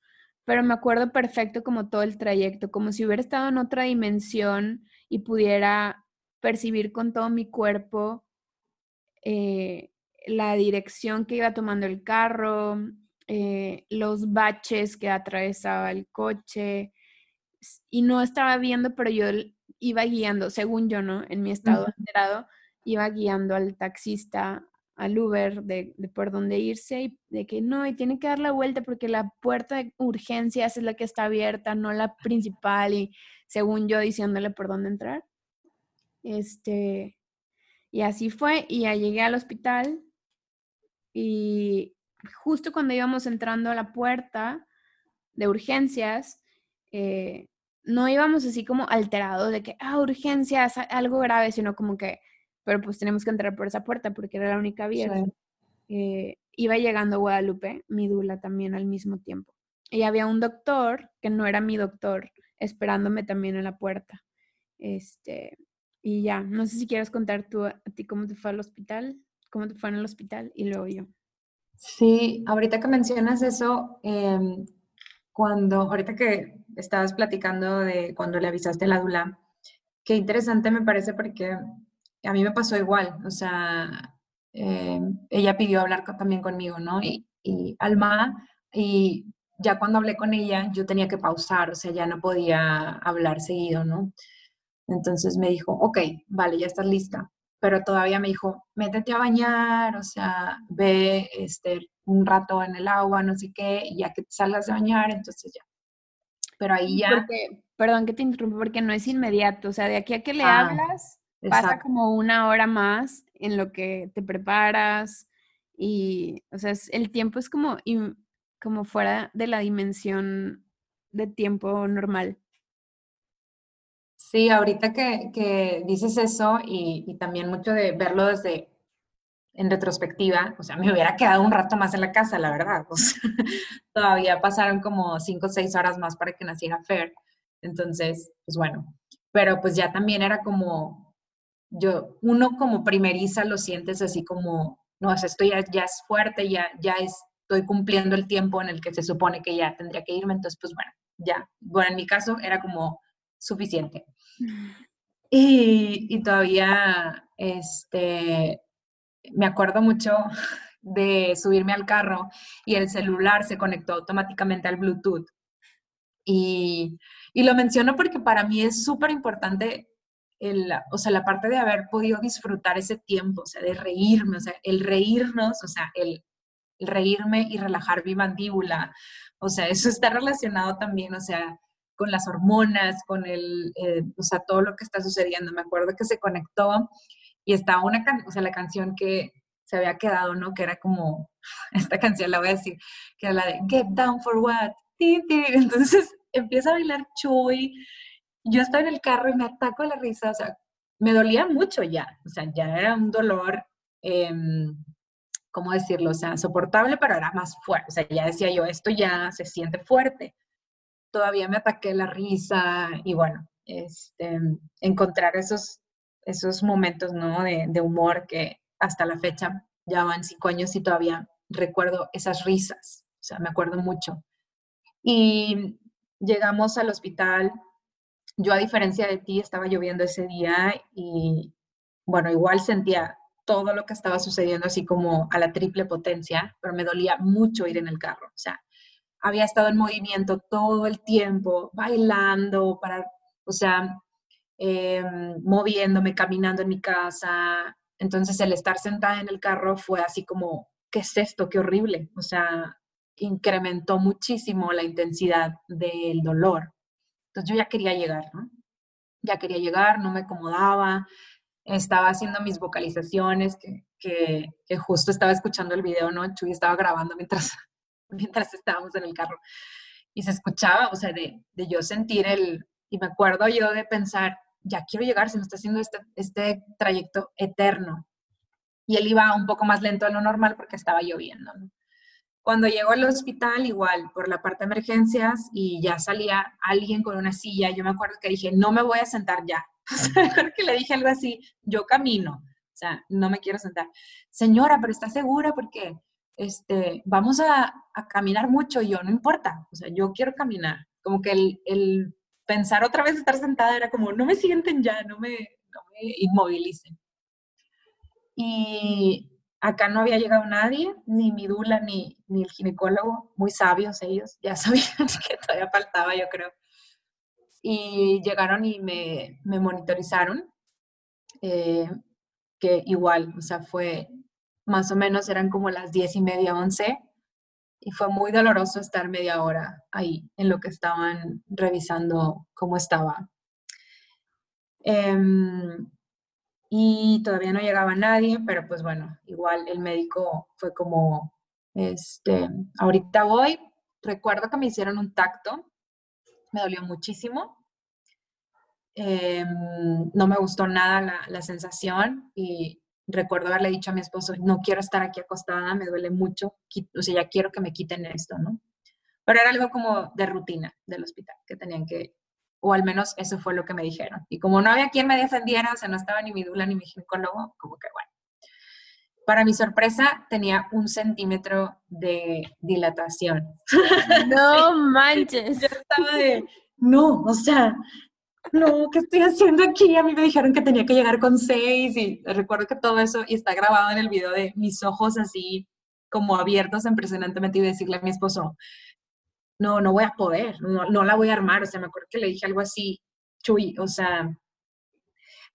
pero me acuerdo perfecto como todo el trayecto, como si hubiera estado en otra dimensión y pudiera percibir con todo mi cuerpo eh, la dirección que iba tomando el carro, eh, los baches que atravesaba el coche, y no estaba viendo, pero yo iba guiando, según yo, ¿no? En mi estado alterado, iba guiando al taxista, al Uber, de, por dónde irse, y de que no, y tiene que dar la vuelta porque la puerta de urgencias es la que está abierta, no la principal, y según yo diciéndole por dónde entrar. Este, y así fue, y ya llegué al hospital, y justo cuando íbamos entrando a la puerta de urgencias, eh, no íbamos así como alterados de que, ah, urgencias, algo grave, sino como que, pero pues tenemos que entrar por esa puerta porque era la única vía. Eh, iba llegando Guadalupe, mi dula también al mismo tiempo. Y había un doctor, que no era mi doctor, esperándome también en la puerta. Este, Y ya, no sé si quieres contar tú a ti cómo te fue al hospital, cómo te fue en el hospital y luego yo.
Sí, ahorita que mencionas eso, em, cuando, ahorita que estabas platicando de cuando le avisaste a la Dula, qué interesante me parece porque a mí me pasó igual, o sea, em, ella pidió hablar también conmigo, ¿no? Y, y Alma, y ya cuando hablé con ella, yo tenía que pausar, o sea, ya no podía hablar seguido, ¿no? Entonces me dijo, ok, vale, ya estás lista. Pero todavía me dijo, métete a bañar, o sea, ve este, un rato en el agua, no sé qué, y ya que te salgas de bañar, entonces ya. Pero ahí ya...
perdón que te interrumpa, porque no es inmediato, o sea, de aquí a que le ah, hablas, pasa como una hora más en lo que te preparas y, o sea, el tiempo es como, como fuera de la dimensión de tiempo normal.
Sí, ahorita que, dices eso y, también mucho de verlo desde en retrospectiva, o sea, me hubiera quedado un rato más en la casa, la verdad. todavía pasaron como cinco o seis horas más para que naciera Fer. Entonces, pues bueno, pero pues ya también era como, yo, uno como primeriza lo sientes así como, no, o sea, esto ya, ya es fuerte, ya, ya estoy cumpliendo el tiempo en el que se supone que ya tendría que irme, entonces, pues bueno, ya. Bueno, en mi caso era como suficiente. Y, todavía, este, me acuerdo mucho de subirme al carro y el celular se conectó automáticamente al Bluetooth. Y, y lo menciono porque para mí es súper importante o sea, la parte de haber podido disfrutar ese tiempo, o sea, de reírme, o sea, el reírnos, o sea, el reírme y relajar mi mandíbula, o sea, eso está relacionado también, o sea, con las hormonas, con el, eh, o sea, todo lo que está sucediendo. Me acuerdo que se conectó y estaba una, o sea, la canción que se había quedado, ¿no? Que era como, esta canción la voy a decir, que era la de Get Down for What. Entonces empieza a bailar Chuy. Yo estaba en el carro y me ataco la risa, o sea, me dolía mucho ya, o sea, ya era un dolor, em, ¿cómo decirlo? O sea, soportable, pero era más fuerte, o sea, ya decía yo, esto ya se siente fuerte todavía me ataqué la risa y bueno, este, encontrar esos, esos momentos ¿no? de, humor que hasta la fecha ya van cinco años y todavía recuerdo esas risas, o sea, me acuerdo mucho. Y llegamos al hospital, yo a diferencia de ti estaba lloviendo ese día y bueno, igual sentía todo lo que estaba sucediendo así como a la triple potencia, pero me dolía mucho ir en el carro, o sea, había estado en movimiento todo el tiempo, bailando, para, o sea, em, moviéndome, caminando en mi casa. Entonces el estar sentada en el carro fue así como, ¿qué es esto? Qué horrible. O sea, incrementó muchísimo la intensidad del dolor. Entonces yo ya quería llegar, ¿no? Ya quería llegar, no me acomodaba, estaba haciendo mis vocalizaciones, que, que, que justo estaba escuchando el video, ¿no? Chuy estaba grabando mientras mientras estábamos en el carro. Y se escuchaba, o sea, de, de yo sentir el, y me acuerdo yo de pensar, ya quiero llegar, se me está haciendo este, este trayecto eterno. Y él iba un poco más lento de lo normal porque estaba lloviendo. Cuando llegó al hospital, igual, por la parte de emergencias, y ya salía alguien con una silla, yo me acuerdo que dije, no me voy a sentar ya. O sea, que le dije algo así, yo camino, o sea, no me quiero sentar. Señora, pero ¿está segura? Porque este, vamos a, caminar mucho, yo, no importa, o sea, yo quiero caminar. Como que el, pensar otra vez estar sentada era como, no me sienten ya, no me, no inmovilicen. Y acá no había llegado nadie, ni mi dula, ni, ni el ginecólogo, muy sabios ellos, ya sabían que todavía faltaba, yo creo. Y llegaron y me, me monitorizaron, eh, que igual, o sea, fue más o menos eran como las diez y media, once, y fue muy doloroso estar media hora ahí en lo que estaban revisando cómo estaba. Em, y todavía no llegaba nadie, pero pues bueno, igual el médico fue como, este, ahorita voy, recuerdo que me hicieron un tacto, me dolió muchísimo, em, no me gustó nada la, la sensación y recuerdo haberle dicho a mi esposo, no quiero estar aquí acostada, me duele mucho, o sea, ya quiero que me quiten esto, ¿no? Pero era algo como de rutina del hospital, que tenían que, o al menos eso fue lo que me dijeron. Y como no había quien me defendiera, o sea, no estaba ni mi dula ni mi ginecólogo, como que bueno. Para mi sorpresa, tenía un centímetro de dilatación.
No manches.
Yo estaba de, no, o sea, no, ¿qué estoy haciendo aquí? A mí me dijeron que tenía que llegar con seis y recuerdo que todo eso y está grabado en el video de mis ojos así como abiertos impresionantemente y decirle a mi esposo, no, no voy a poder, no, no la voy a armar. O sea, me acuerdo que le dije algo así, Chuy, o sea,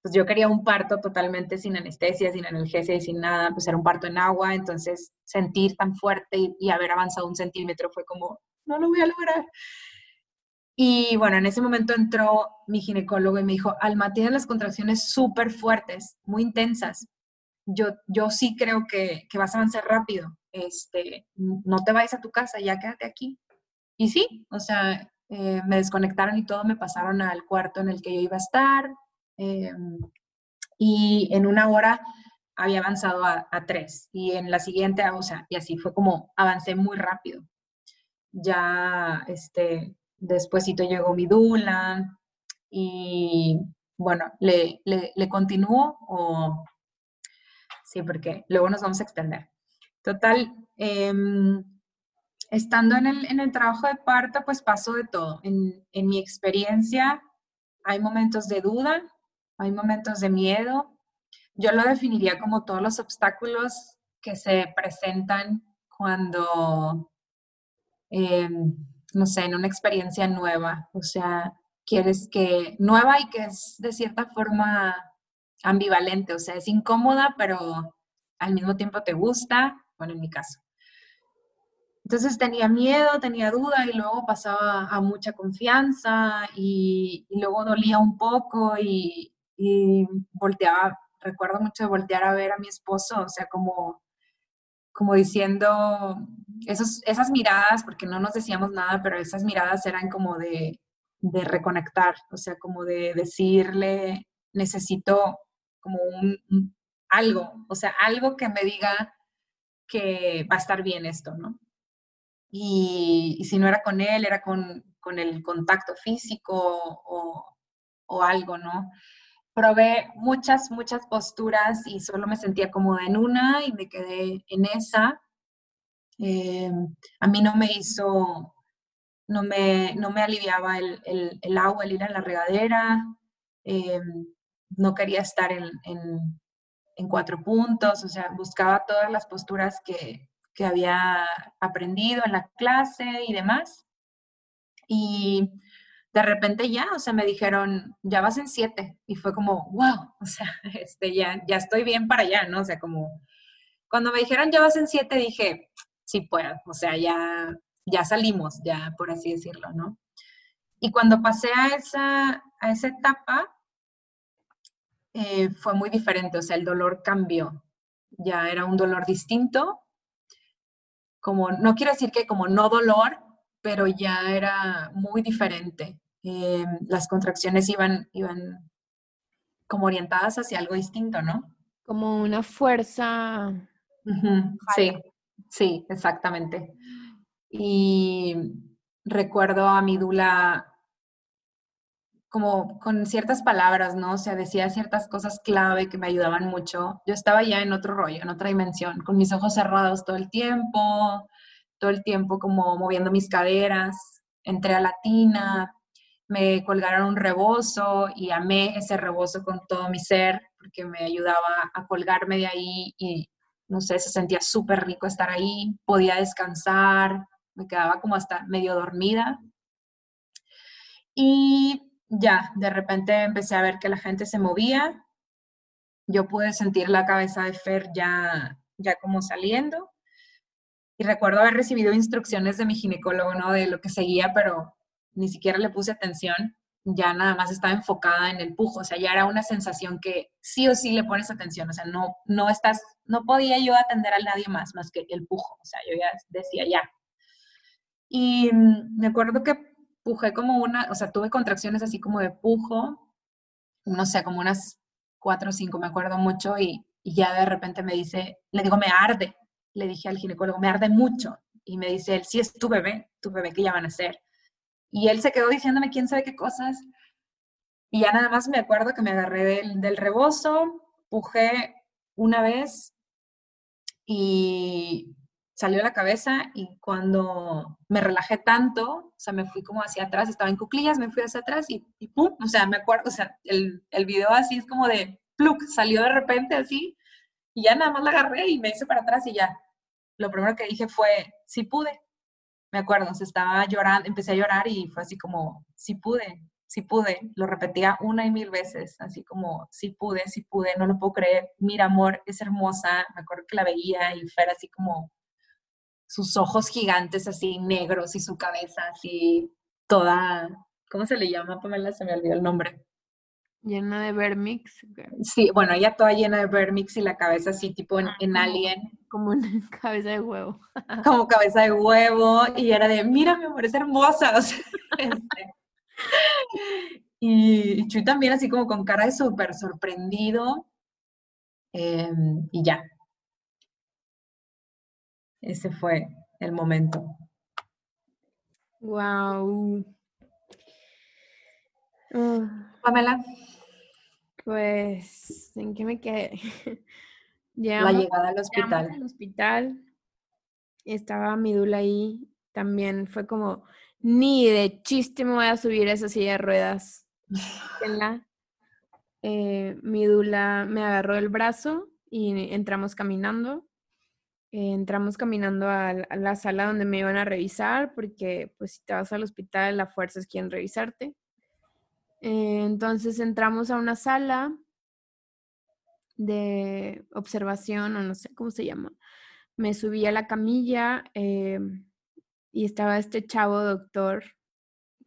pues yo quería un parto totalmente sin anestesia, sin analgesia y sin nada, pues era un parto en agua, entonces sentir tan fuerte y, y haber avanzado un centímetro fue como, no lo voy a lograr. Y bueno, en ese momento entró mi ginecólogo y me dijo, Alma, tienes las contracciones súper fuertes, muy intensas. Yo, yo sí creo que, que, vas a avanzar rápido. Este, no te vayas a tu casa, ya quédate aquí. Y sí, o sea, eh, me desconectaron y todo, me pasaron al cuarto en el que yo iba a estar. Eh, y en una hora había avanzado a, a, tres. Y en la siguiente, o sea, y así fue como avancé muy rápido. Ya, este, despuésito llegó mi dula y bueno, ¿le, le, continúo o...? Sí, porque luego nos vamos a extender. Total, eh, estando en el, en el, trabajo de parto, pues pasó de todo. En, en mi experiencia hay momentos de duda, hay momentos de miedo. Yo lo definiría como todos los obstáculos que se presentan cuando... Eh, no sé, en una experiencia nueva. O sea, quieres que, nueva y que es de cierta forma ambivalente, o sea, es incómoda, pero al mismo tiempo te gusta, bueno, en mi caso. Entonces tenía miedo, tenía duda y luego pasaba a mucha confianza y, luego dolía un poco y, y, volteaba, recuerdo mucho de voltear a ver a mi esposo, o sea, como, como diciendo, esas miradas, porque no nos decíamos nada, pero esas miradas eran como de, de reconectar, o sea, como de decirle, necesito como un, algo, o sea, algo que me diga que va a estar bien esto, ¿no? Y, y si no era con él, era con, con el contacto físico o, o algo, ¿no? Probé muchas, muchas posturas y solo me sentía cómoda en una y me quedé en esa. Eh, a mí no me hizo, no me, no me aliviaba el, agua, el ir a la regadera, eh, no quería estar en, en, en, cuatro puntos, o sea, buscaba todas las posturas que, que había aprendido en la clase y demás. Y de repente ya, o sea, me dijeron, ya vas en siete. Y fue como, wow, o sea, este, ya, ya estoy bien para allá, ¿no? O sea, como, cuando me dijeron, ya vas en siete, dije, sí puedo, o sea, ya, ya salimos, ya, por así decirlo, ¿no? Y cuando pasé a esa, a esa etapa, eh, fue muy diferente, o sea, el dolor cambió. Ya era un dolor distinto. Como, no quiero decir que como no dolor, pero ya era muy diferente eh, las contracciones iban, iban como orientadas hacia algo distinto, ¿no?
Como una fuerza.
Uh -huh. Sí, sí, exactamente. Y recuerdo a mi dula como con ciertas palabras, ¿no? O sea, decía ciertas cosas clave que me ayudaban mucho. Yo estaba ya en otro rollo, en otra dimensión, con mis ojos cerrados todo el tiempo, todo el tiempo como moviendo mis caderas. Entré a la tina, me colgaron un rebozo y amé ese rebozo con todo mi ser porque me ayudaba a colgarme de ahí y no sé, se sentía súper rico estar ahí, podía descansar, me quedaba como hasta medio dormida. Y ya, de repente empecé a ver que la gente se movía, yo pude sentir la cabeza de Fer ya, ya como saliendo. Y recuerdo haber recibido instrucciones de mi ginecólogo, ¿no? De lo que seguía, pero ni siquiera le puse atención, ya nada más estaba enfocada en el pujo, o sea, ya era una sensación que sí o sí le pones atención, o sea, no, no estás, no podía yo atender a nadie más, más que el pujo, o sea, yo ya decía ya. Y mm, me acuerdo que pujé como una, o sea, tuve contracciones así como de pujo, no sé, como unas cuatro o cinco, me acuerdo mucho, y, y ya de repente me dice, le digo, me arde, le dije al ginecólogo, me arde mucho, y me dice él, sí es tu bebé, tu bebé que ya van a hacer y él se quedó diciéndome quién sabe qué cosas. Y ya nada más me acuerdo que me agarré del, del rebozo, pujé una vez y salió la cabeza y cuando me relajé tanto, o sea, me fui como hacia atrás, estaba en cuclillas, me fui hacia atrás y, y pum, o sea, me acuerdo, o sea, el, el video así es como de pluk, salió de repente así y ya nada más la agarré y me hice para atrás y ya. Lo primero que dije fue, sí pude. Me acuerdo, se estaba llorando, empecé a llorar y fue así como, sí pude, sí pude. Lo repetía una y mil veces, así como, sí pude, sí pude, no lo puedo creer. Mira, amor, es hermosa. Me acuerdo que la veía y fuera así como sus ojos gigantes así negros y su cabeza así toda, ¿cómo se le llama, Pamela? Se me olvidó el nombre.
Llena de vermix.
Sí, bueno, ella toda llena de vermix y la cabeza así tipo en, en Alien.
Como una cabeza de huevo.
Como cabeza de huevo y era de, mira mi amor, es hermosa. O sea, este. y, Chuy también así como con cara de súper sorprendido. Em, y ya, ese fue el momento.
Wow.
Pamela.
Pues, ¿en qué me quedé?
la llegada al hospital.
Al hospital. Estaba mi dula ahí. También fue como, ni de chiste me voy a subir a esa silla de ruedas. Eh, mi dula me agarró el brazo y entramos caminando entramos caminando a, la sala donde me iban a revisar, porque pues si te vas al hospital, la fuerza es quien revisarte. Eh, entonces entramos a una sala de observación, o no sé cómo se llama. Me subí a la camilla eh, y estaba este chavo doctor,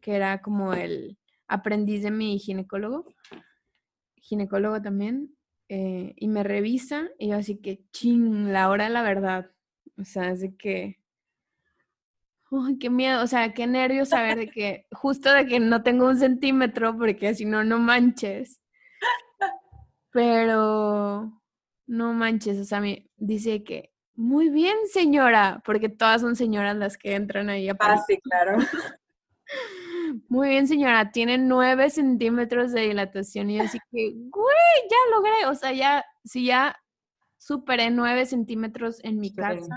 que era como el aprendiz de mi ginecólogo, ginecólogo también, eh, y me revisa y yo así que, ching, la hora de la verdad. O sea, así que, uy, qué miedo, o sea, qué nervios saber de que, justo de que no tengo un centímetro, porque si no, no manches. Pero, no manches, o sea, me dice que, muy bien, señora, porque todas son señoras las que entran ahí a
Ah, sí, claro.
Muy bien, señora, tiene nueve centímetros de dilatación y así que, güey, ya logré, o sea, ya, si ya superé nueve centímetros en mi casa,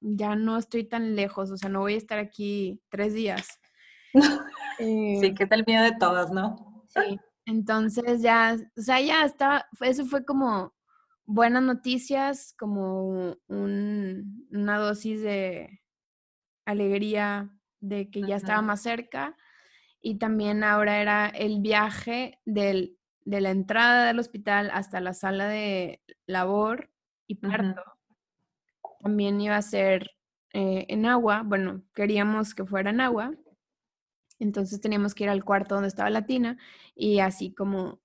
ya no estoy tan lejos, o sea, no voy a estar aquí tres días.
sí, eh, que está el miedo de todas, ¿no?
Sí, entonces ya, o sea, ya estaba, eso fue como buenas noticias, como una dosis de alegría de que ya estaba más cerca y también ahora era el viaje del, de la entrada del hospital hasta la sala de labor y parto. También iba a ser eh, en agua, bueno, queríamos que fuera en agua, entonces teníamos que ir al cuarto donde estaba la tina y así como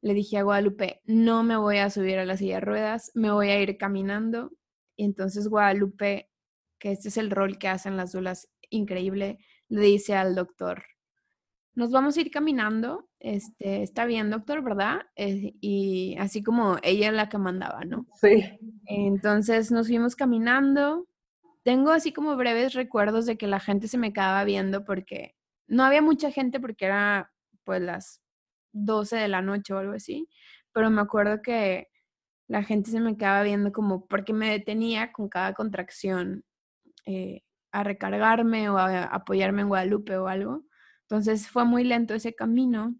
le dije a Guadalupe, no me voy a subir a la silla de ruedas, me voy a ir caminando. Y entonces Guadalupe, que este es el rol que hacen las dulas increíble, le dice al doctor, nos vamos a ir caminando, este, está bien, doctor, ¿verdad? Eh, y así como ella es la que mandaba, ¿no?
Sí.
Entonces nos fuimos caminando. Tengo así como breves recuerdos de que la gente se me quedaba viendo porque no había mucha gente porque era pues las 12 de la noche o algo así, pero me acuerdo que la gente se me quedaba viendo como porque me detenía con cada contracción eh, a recargarme o a apoyarme en Guadalupe o algo. Entonces fue muy lento ese camino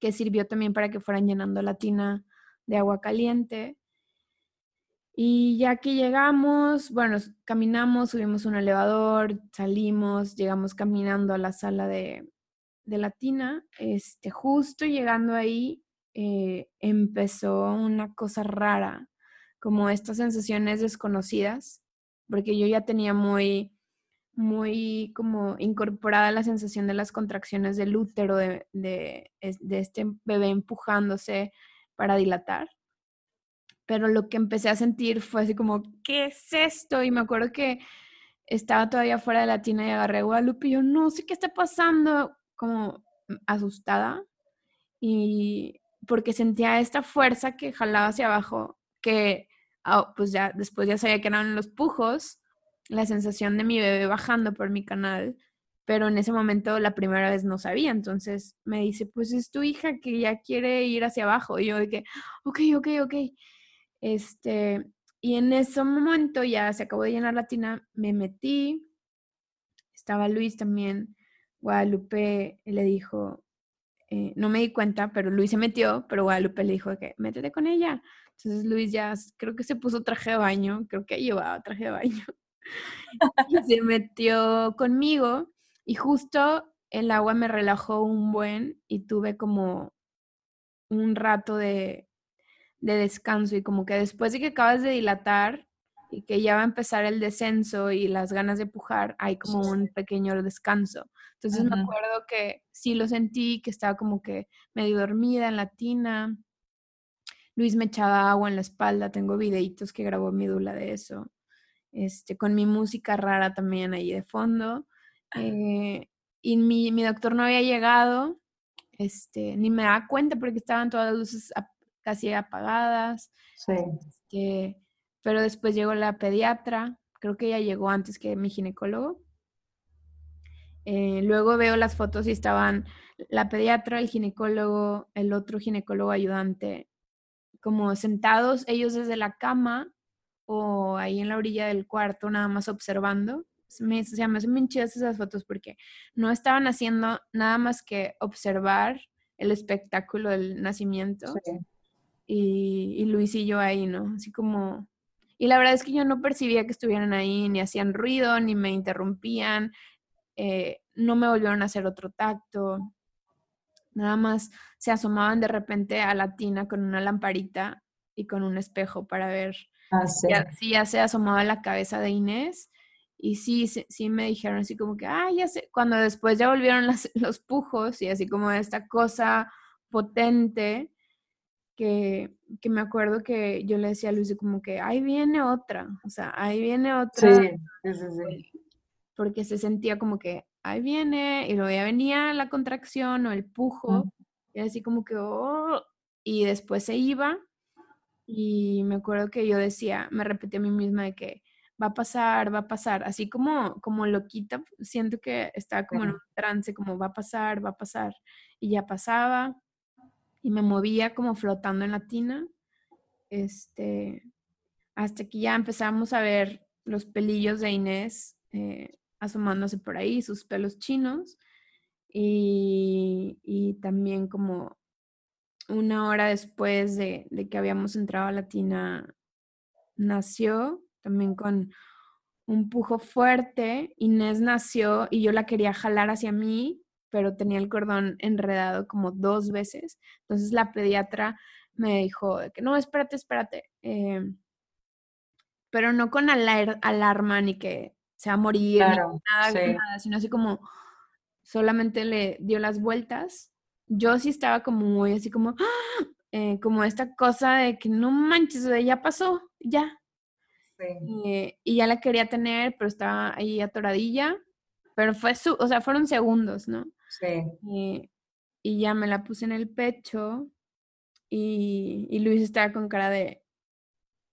que sirvió también para que fueran llenando la tina de agua caliente. Y ya que llegamos, bueno, caminamos, subimos un elevador, salimos, llegamos caminando a la sala de, de la tina. Este, justo llegando ahí, eh, empezó una cosa rara, como estas sensaciones desconocidas, porque yo ya tenía muy muy como incorporada la sensación de las contracciones del útero, de, de, este bebé empujándose para dilatar. Pero lo que empecé a sentir fue así como, ¿qué es esto? Y me acuerdo que estaba todavía fuera de la tina y agarré a Guadalupe y yo no sé qué está pasando, como asustada. Y porque sentía esta fuerza que jalaba hacia abajo, que ah, pues ya después ya sabía que eran los pujos la sensación de mi bebé bajando por mi canal pero en ese momento la primera vez no sabía, entonces me dice, pues es tu hija que ya quiere ir hacia abajo. Y yo de que, ok, ok, ok. Este, y en ese momento ya se acabó de llenar la tina, me metí, estaba Luis también, Guadalupe le dijo, eh, no me di cuenta, pero Luis se metió, pero Guadalupe le dijo que métete con ella. Entonces Luis ya creo que se puso traje de baño, creo que llevaba traje de baño. Y se metió conmigo y justo el agua me relajó un buen y tuve como un rato de, de descanso y como que después de que acabas de dilatar y que ya va a empezar el descenso y las ganas de pujar, hay como un pequeño descanso. Entonces me acuerdo que sí lo sentí, que estaba como que medio dormida en la tina. Luis me echaba agua en la espalda, tengo videitos que grabó mi dula de eso. Este, con mi música rara también ahí de fondo. Eh, y mi, mi, doctor no había llegado, este, ni me daba cuenta porque estaban todas las luces casi apagadas. Sí. Este, pero después llegó la pediatra, creo que ella llegó antes que mi ginecólogo. Eh, luego veo las fotos y estaban la pediatra, el ginecólogo, el otro ginecólogo ayudante, como sentados ellos desde la cama o ahí en la orilla del cuarto, nada más observando. Me, o sea, me hacen bien chidas esas fotos porque no estaban haciendo nada más que observar el espectáculo del nacimiento. Y, y Luis y yo ahí, ¿no? Así como y la verdad es que yo no percibía que estuvieran ahí, ni hacían ruido, ni me interrumpían, eh, no me volvieron a hacer otro tacto. Nada más se asomaban de repente a la tina con una lamparita y con un espejo para ver ah, si ya se asomaba la cabeza de Inés. Y sí, sí, me dijeron así como que, ah, ya sé, cuando después ya volvieron los pujos y así como esta cosa potente, que, me acuerdo que yo le decía a Luis como que ahí viene otra, o sea, ahí viene otra. Sí, sí, sí. Porque se sentía como que ahí viene, y luego ya venía la contracción o el pujo, y así como que, oh, y después se iba, y me acuerdo que yo decía, me repetí a mí misma de que va a pasar, va a pasar, así como, como loquita, siento que estaba como en un trance, como va a pasar, va a pasar, y ya pasaba, y me movía como flotando en la tina, este, hasta que ya empezamos a ver los pelillos de Inés eh, asomándose por ahí, sus pelos chinos, y, y, también como una hora después de, de, que habíamos entrado a la tina, nació también con un pujo fuerte, Inés nació y yo la quería jalar hacia mí, pero tenía el cordón enredado como dos veces. Entonces la pediatra me dijo que no, espérate, espérate. Em, pero no con alarma ni que se va a morir, nada, nada, sino así como solamente le dio las vueltas. Yo sí estaba como muy así como, ¡ah! eh, como esta cosa de que no manches, ya pasó, ya. Eh, y ya la quería tener, pero estaba ahí atoradilla. Pero fue su, o sea, fueron segundos, ¿no? Sí. Y, ya me la puse en el pecho y, Luis estaba con cara de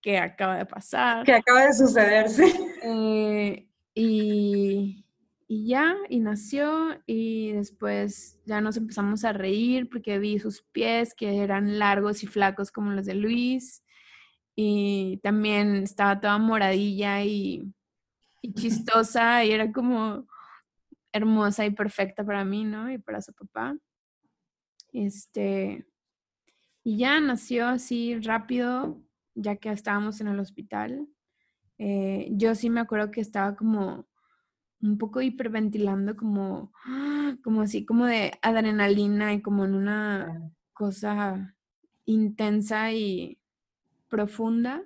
que acaba de pasar.
Que acaba de suceder, sí.
Eh, y, y ya, y nació y después ya nos empezamos a reír porque vi sus pies que eran largos y flacos como los de Luis y también estaba toda moradilla y, y chistosa y era como, hermosa y perfecta para mí, ¿no? Y para su papá. Este, y ya nació así rápido, ya que estábamos en el hospital. Eh, yo sí me acuerdo que estaba como un poco hiperventilando, como, como así, como de adrenalina y como en una cosa intensa y profunda.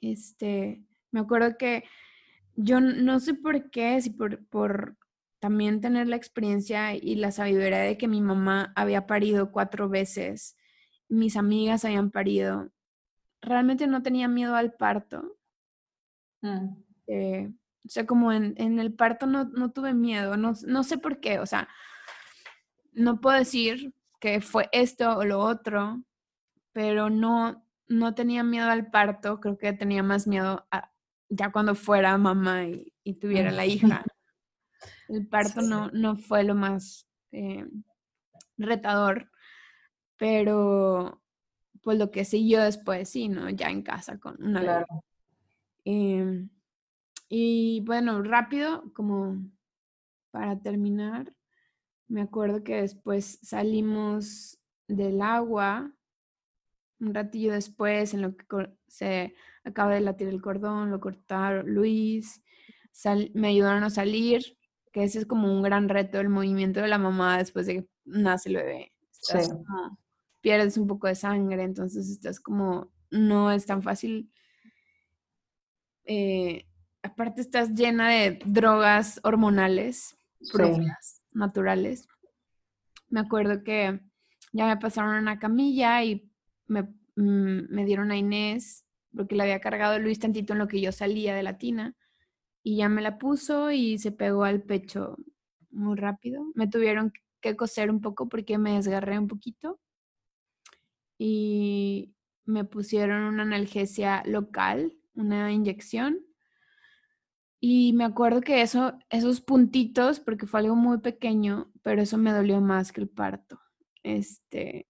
Este, me acuerdo que yo no sé por qué, si por, por también tener la experiencia y la sabiduría de que mi mamá había parido cuatro veces, mis amigas habían parido, realmente no tenía miedo al parto. Mm. Eh, o sea, como en, el parto no, no tuve miedo, no, no, sé por qué, o sea, no puedo decir que fue esto o lo otro, pero no, no tenía miedo al parto, creo que tenía más miedo a, ya cuando fuera mamá y, tuviera la hija. El parto no, no fue lo más eh, retador, pero pues lo que siguió después, sí, ¿no? Ya en casa con una claro. Em, y bueno, rápido, como para terminar, me acuerdo que después salimos del agua, un ratillo después, en lo que se acaba de latir el cordón, lo cortaron Luis, me ayudaron a salir, que ese es como un gran reto, el movimiento de la mamá después de que nace el bebé. pierdes un poco de sangre, entonces estás como, no es tan fácil. Eh, aparte estás llena de drogas hormonales propias, naturales. Me acuerdo que ya me pasaron a una camilla y me, mm, me dieron a Inés, porque la había cargado Luis tantito en lo que yo salía de la tina y ya me la puso y se pegó al pecho muy rápido. Me tuvieron que coser un poco porque me desgarré un poquito y me pusieron una analgesia local, una inyección. Y me acuerdo que eso, esos puntitos, porque fue algo muy pequeño, pero eso me dolió más que el parto. Este,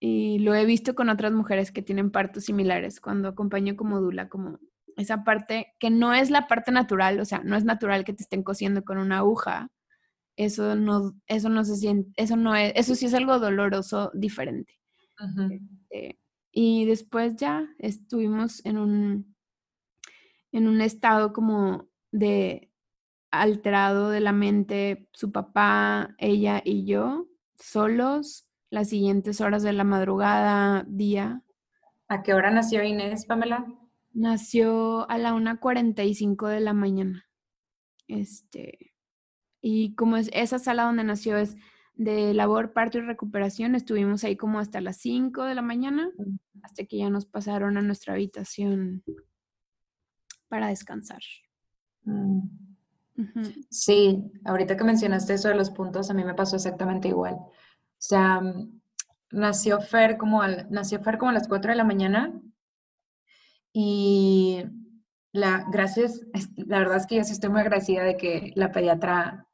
y lo he visto con otras mujeres que tienen partos similares, cuando acompaño como dula, como esa parte que no es la parte natural, o sea, no es natural que te estén cosiendo con una aguja. Eso no, eso no se siente, eso no es, eso sí es algo doloroso diferente. Este, y después ya estuvimos en un, en un estado como de alterado de la mente, su papá, ella y yo, solos, las siguientes horas de la madrugada, día.
¿A qué hora nació Inés, Pamela?
Nació a la 1.45 de la mañana. Este, y como es esa sala donde nació es de labor, parto y recuperación, estuvimos ahí como hasta las 5 de la mañana, hasta que ya nos pasaron a nuestra habitación para descansar.
Sí, ahorita que mencionaste eso de los puntos, a mí me pasó exactamente igual. O sea, nació Fer como, nació Fer como a las 4 de la mañana y la, gracias, la verdad es que yo sí estoy muy agradecida de que la pediatra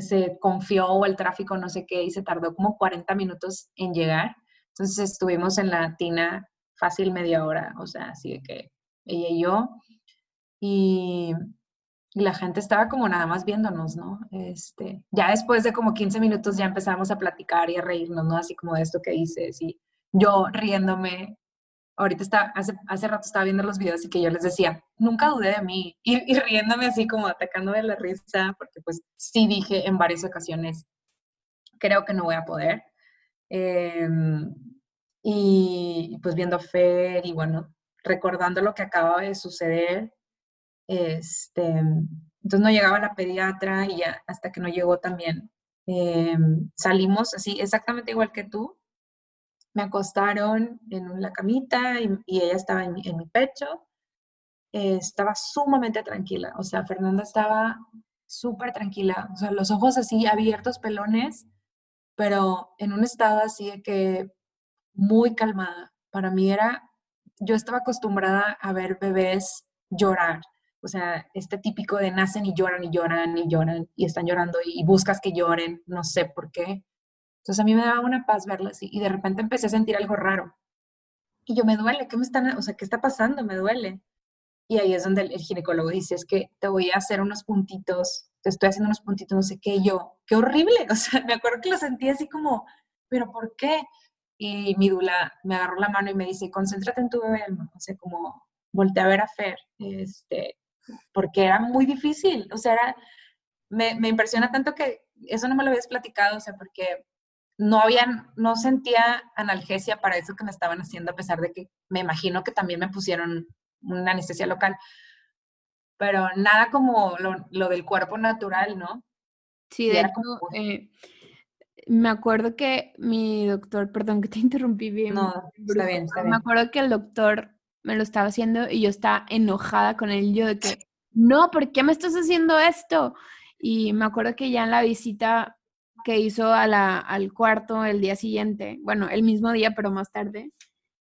se confió o el tráfico no sé qué y se tardó como 40 minutos en llegar. Entonces estuvimos en la tina fácil media hora, o sea, así de que ella y yo. Y, la gente estaba como nada más viéndonos, ¿no? Este, ya después de como 15 minutos ya empezamos a platicar y a reírnos, ¿no? Así como de esto que dices y yo riéndome ahorita está, hace, hace rato estaba viendo los videos y que yo les decía, nunca dudé de mí y, riéndome así como atacándome la risa, porque pues sí dije en varias ocasiones, creo que no voy a poder. Em, y pues viendo a Fer y bueno, recordando lo que acaba de suceder, este, entonces no llegaba la pediatra y ya hasta que no llegó también em, salimos así exactamente igual que tú, me acostaron en la camita y, ella estaba en mi, pecho. Eh, estaba sumamente tranquila, o sea, Fernanda estaba súper tranquila, o sea, los ojos así abiertos, pelones, pero en un estado así de que muy calmada. Para mí era, yo estaba acostumbrada a ver bebés llorar, o sea, este típico de nacen y lloran y lloran y lloran y están llorando y buscas que lloren, no sé por qué. Entonces a mí me daba una paz verlo así y de repente empecé a sentir algo raro. Y yo me duele, ¿qué me están, o sea, qué está pasando? Me duele. Y ahí es donde el, ginecólogo dice, es que te voy a hacer unos puntitos, te estoy haciendo unos puntitos, no sé qué, y yo, qué horrible. O sea, me acuerdo que lo sentí así como, pero ¿por qué? Y mi dula me agarró la mano y me dice, concéntrate en tu bebé, o sea, como volteé a ver a Fer, este, porque era muy difícil, o sea, era, me, me impresiona tanto que eso no me lo habías platicado, o sea, porque no había, no sentía analgesia para eso que me estaban haciendo, a pesar de que me imagino que también me pusieron una anestesia local. Pero nada como lo, del cuerpo natural, ¿no?
Sí, de hecho, eh, me acuerdo que mi doctor, perdón que te interrumpí bien.
No, está bien, está bien.
Me acuerdo que el doctor me lo estaba haciendo y yo estaba enojada con él, yo de que, no, ¿por qué me estás haciendo esto? Y me acuerdo que ya en la visita que hizo a la, al cuarto el día siguiente, bueno, el mismo día, pero más tarde,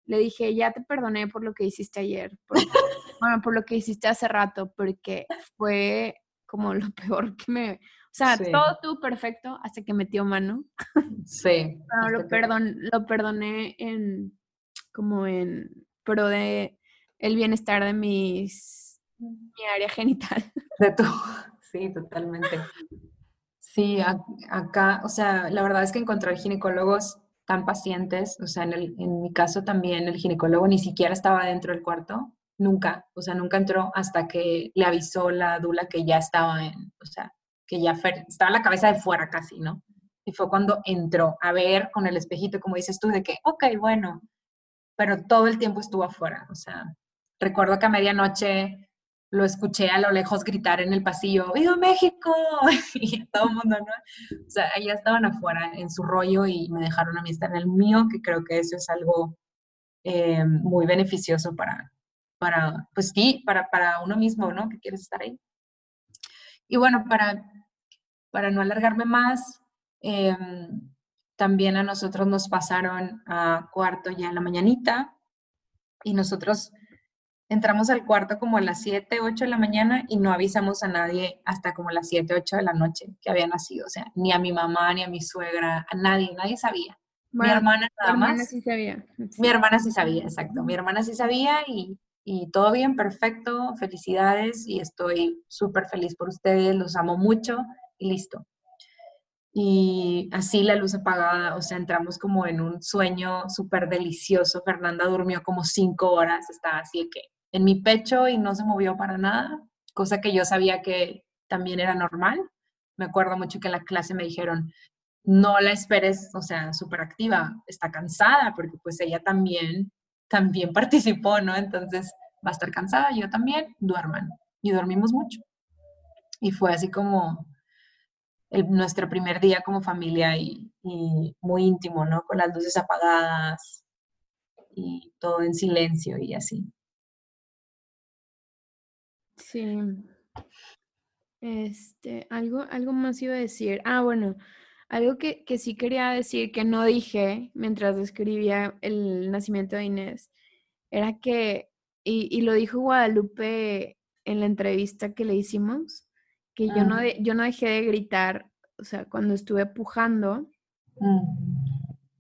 le dije, ya te perdoné por lo que hiciste ayer, por, bueno, por lo que hiciste hace rato, porque fue como lo peor que me... O sea, todo estuvo perfecto hasta que metió mano.
Sí.
Pero lo, perdon, lo perdoné en, como en pro de el bienestar de mis, mi área genital.
De tu, sí, totalmente. Sí, acá, o sea, la verdad es que encontrar ginecólogos tan pacientes, o sea, en, el, en mi caso también el ginecólogo ni siquiera estaba dentro del cuarto, nunca, o sea, nunca entró hasta que le avisó la dula que ya estaba en, o sea, que ya estaba la cabeza de fuera casi, ¿no? Y fue cuando entró a ver con el espejito, como dices tú, de que, ok, bueno, pero todo el tiempo estuvo afuera, o sea, recuerdo que a medianoche lo escuché a lo lejos gritar en el pasillo, ¡Viva México! Y todo el mundo, ¿no? O sea, ya estaban afuera en su rollo y me dejaron a mí estar en el mío, que creo que eso es algo eh, muy beneficioso para, para, pues sí, para, para uno mismo, ¿no? Que quieres estar ahí. Y bueno, para, para no alargarme más, em, también a nosotros nos pasaron a cuarto ya en la mañanita y nosotros entramos al cuarto como a las 7, 8 de la mañana y no avisamos a nadie hasta como a las 7, 8 de la noche que había nacido. O sea, ni a mi mamá, ni a mi suegra, a nadie, nadie sabía. mi hermana nada
mi
hermana
sí sabía.
Mi hermana sí sabía, exacto. Mi hermana sí sabía y, y todo bien, perfecto, felicidades y estoy súper feliz por ustedes, los amo mucho y listo. Y así la luz apagada, o sea, entramos como en un sueño súper delicioso. Fernanda durmió como cinco horas, estaba así que en mi pecho y no se movió para nada, cosa que yo sabía que también era normal. Me acuerdo mucho que en la clase me dijeron, no la esperes, o sea, súper activa, está cansada, porque pues ella también, también participó, ¿no? Entonces va a estar cansada, yo también, duerman. Y dormimos mucho. Y fue así como nuestro primer día como familia y, y muy íntimo, ¿no? Con las luces apagadas y todo en silencio y así.
Sí. Este, algo, algo más iba a decir. Ah, bueno, algo que, que sí quería decir que no dije mientras describía el nacimiento de Inés, era que, y, y lo dijo Guadalupe en la entrevista que le hicimos, que yo, no ah. yo no dejé de gritar, o sea, cuando estuve pujando, mm.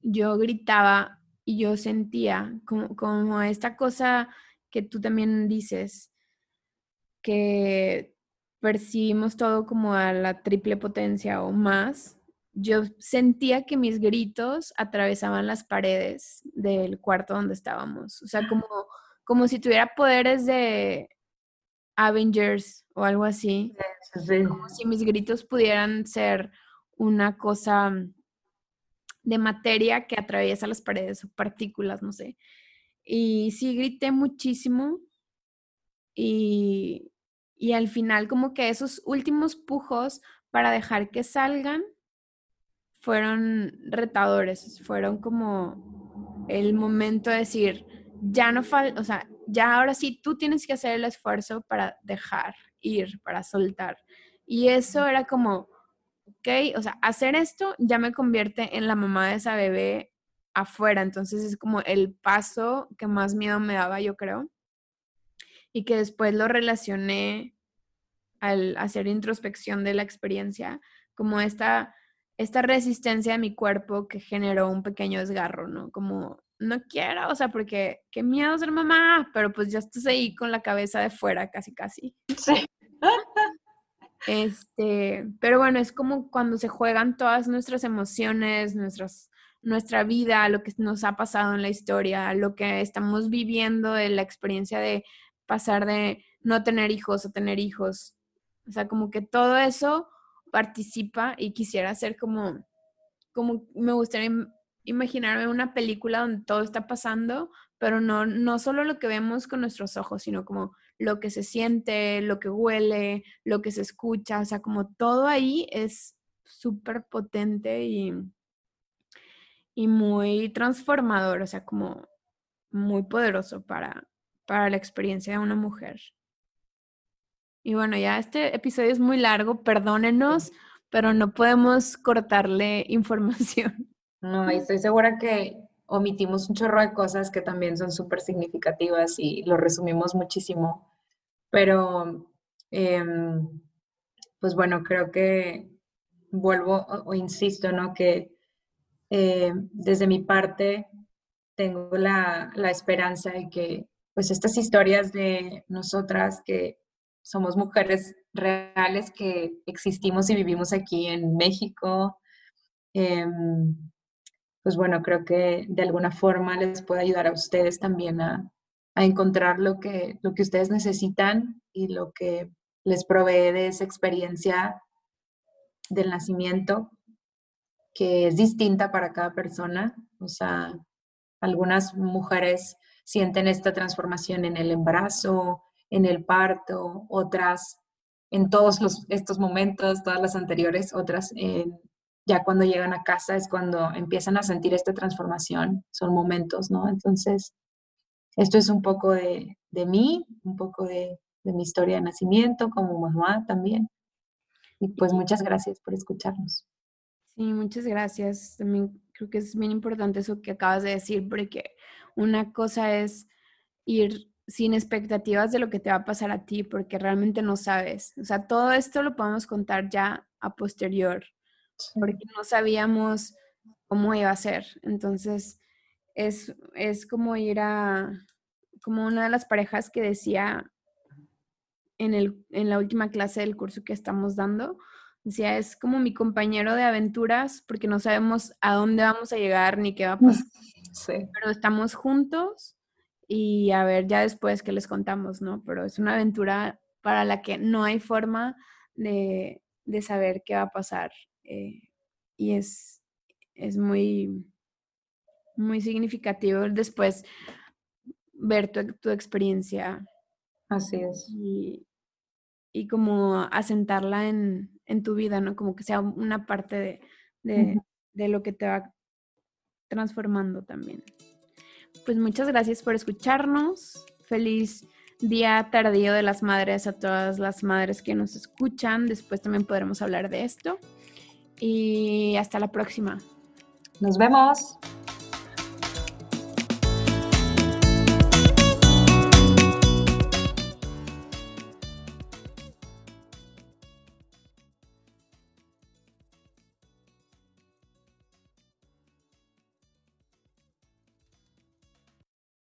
yo gritaba y yo sentía como, como esta cosa que tú también dices, que percibimos todo como a la triple potencia o más, yo sentía que mis gritos atravesaban las paredes del cuarto donde estábamos. O sea, como, como si tuviera poderes de Avengers o algo así. Como si mis gritos pudieran ser una cosa de materia que atraviesa las paredes o partículas, no sé. Y sí, grité muchísimo y, y al final como que esos últimos pujos para dejar que salgan fueron retadores, fueron como el momento de decir, ya no falta, o sea, ya ahora sí tú tienes que hacer el esfuerzo para dejar ir, para soltar. Y eso era como, ok, o sea, hacer esto ya me convierte en la mamá de esa bebé afuera, entonces es como el paso que más miedo me daba, yo creo y que después lo relacioné al hacer introspección de la experiencia, como esta, esta resistencia de mi cuerpo que generó un pequeño desgarro, ¿no? Como, no quiero, o sea, porque qué miedo ser mamá, pero pues ya estás ahí con la cabeza de fuera, casi, casi.
Sí.
Este, pero bueno, es como cuando se juegan todas nuestras emociones, nuestras, nuestra vida, lo que nos ha pasado en la historia, lo que estamos viviendo, en la experiencia de pasar de no tener hijos a tener hijos. O sea, como que todo eso participa y quisiera hacer como, como me gustaría imaginarme una película donde todo está pasando, pero no, no solo lo que vemos con nuestros ojos, sino como lo que se siente, lo que huele, lo que se escucha, o sea, como todo ahí es súper potente y, y muy transformador, o sea, como muy poderoso para, para la experiencia de una mujer. Y bueno, ya este episodio es muy largo, perdónenos, pero no podemos cortarle información.
No, y estoy segura que omitimos un chorro de cosas que también son súper significativas y lo resumimos muchísimo. Pero em, pues bueno, creo que vuelvo o, insisto, ¿no? Que eh, desde mi parte tengo la, la esperanza de que pues estas historias de nosotras que somos mujeres reales que existimos y vivimos aquí en México, em, pues bueno, creo que de alguna forma les puede ayudar a ustedes también a, a encontrar lo que, lo que ustedes necesitan y lo que les provee de esa experiencia del nacimiento, que es distinta para cada persona. O sea, algunas mujeres sienten esta transformación en el embarazo, en el parto, otras en todos los, estos momentos, todas las anteriores, otras ya cuando llegan a casa es cuando empiezan a sentir esta transformación, son momentos, ¿no? Entonces, esto es un poco de, de mí, un poco de, de mi historia de nacimiento como mamá también. Y pues muchas gracias por escucharnos.
Sí, muchas gracias. También creo que es bien importante eso que acabas de decir, porque una cosa es ir sin expectativas de lo que te va a pasar a ti, porque realmente no sabes. O sea, todo esto lo podemos contar ya a posterior, porque no sabíamos cómo iba a ser. Entonces, es, es como ir a, como una de las parejas que decía en, el, en la última clase del curso que estamos dando, decía, es como mi compañero de aventuras, porque no sabemos a dónde vamos a llegar ni qué va a pasar. Pero estamos juntos y a ver ya después que les contamos, ¿no? Pero es una aventura para la que no hay forma de, saber qué va a pasar. Eh, y es, es muy, muy significativo después ver tu, experiencia.
Así es.
Y, como asentarla en, tu vida, ¿no? Como que sea una parte de, de lo que te va transformando también. Pues muchas gracias por escucharnos. Feliz día tardío de las madres a todas las madres que nos escuchan. Después también podremos hablar de esto. Y hasta la próxima.
Nos vemos.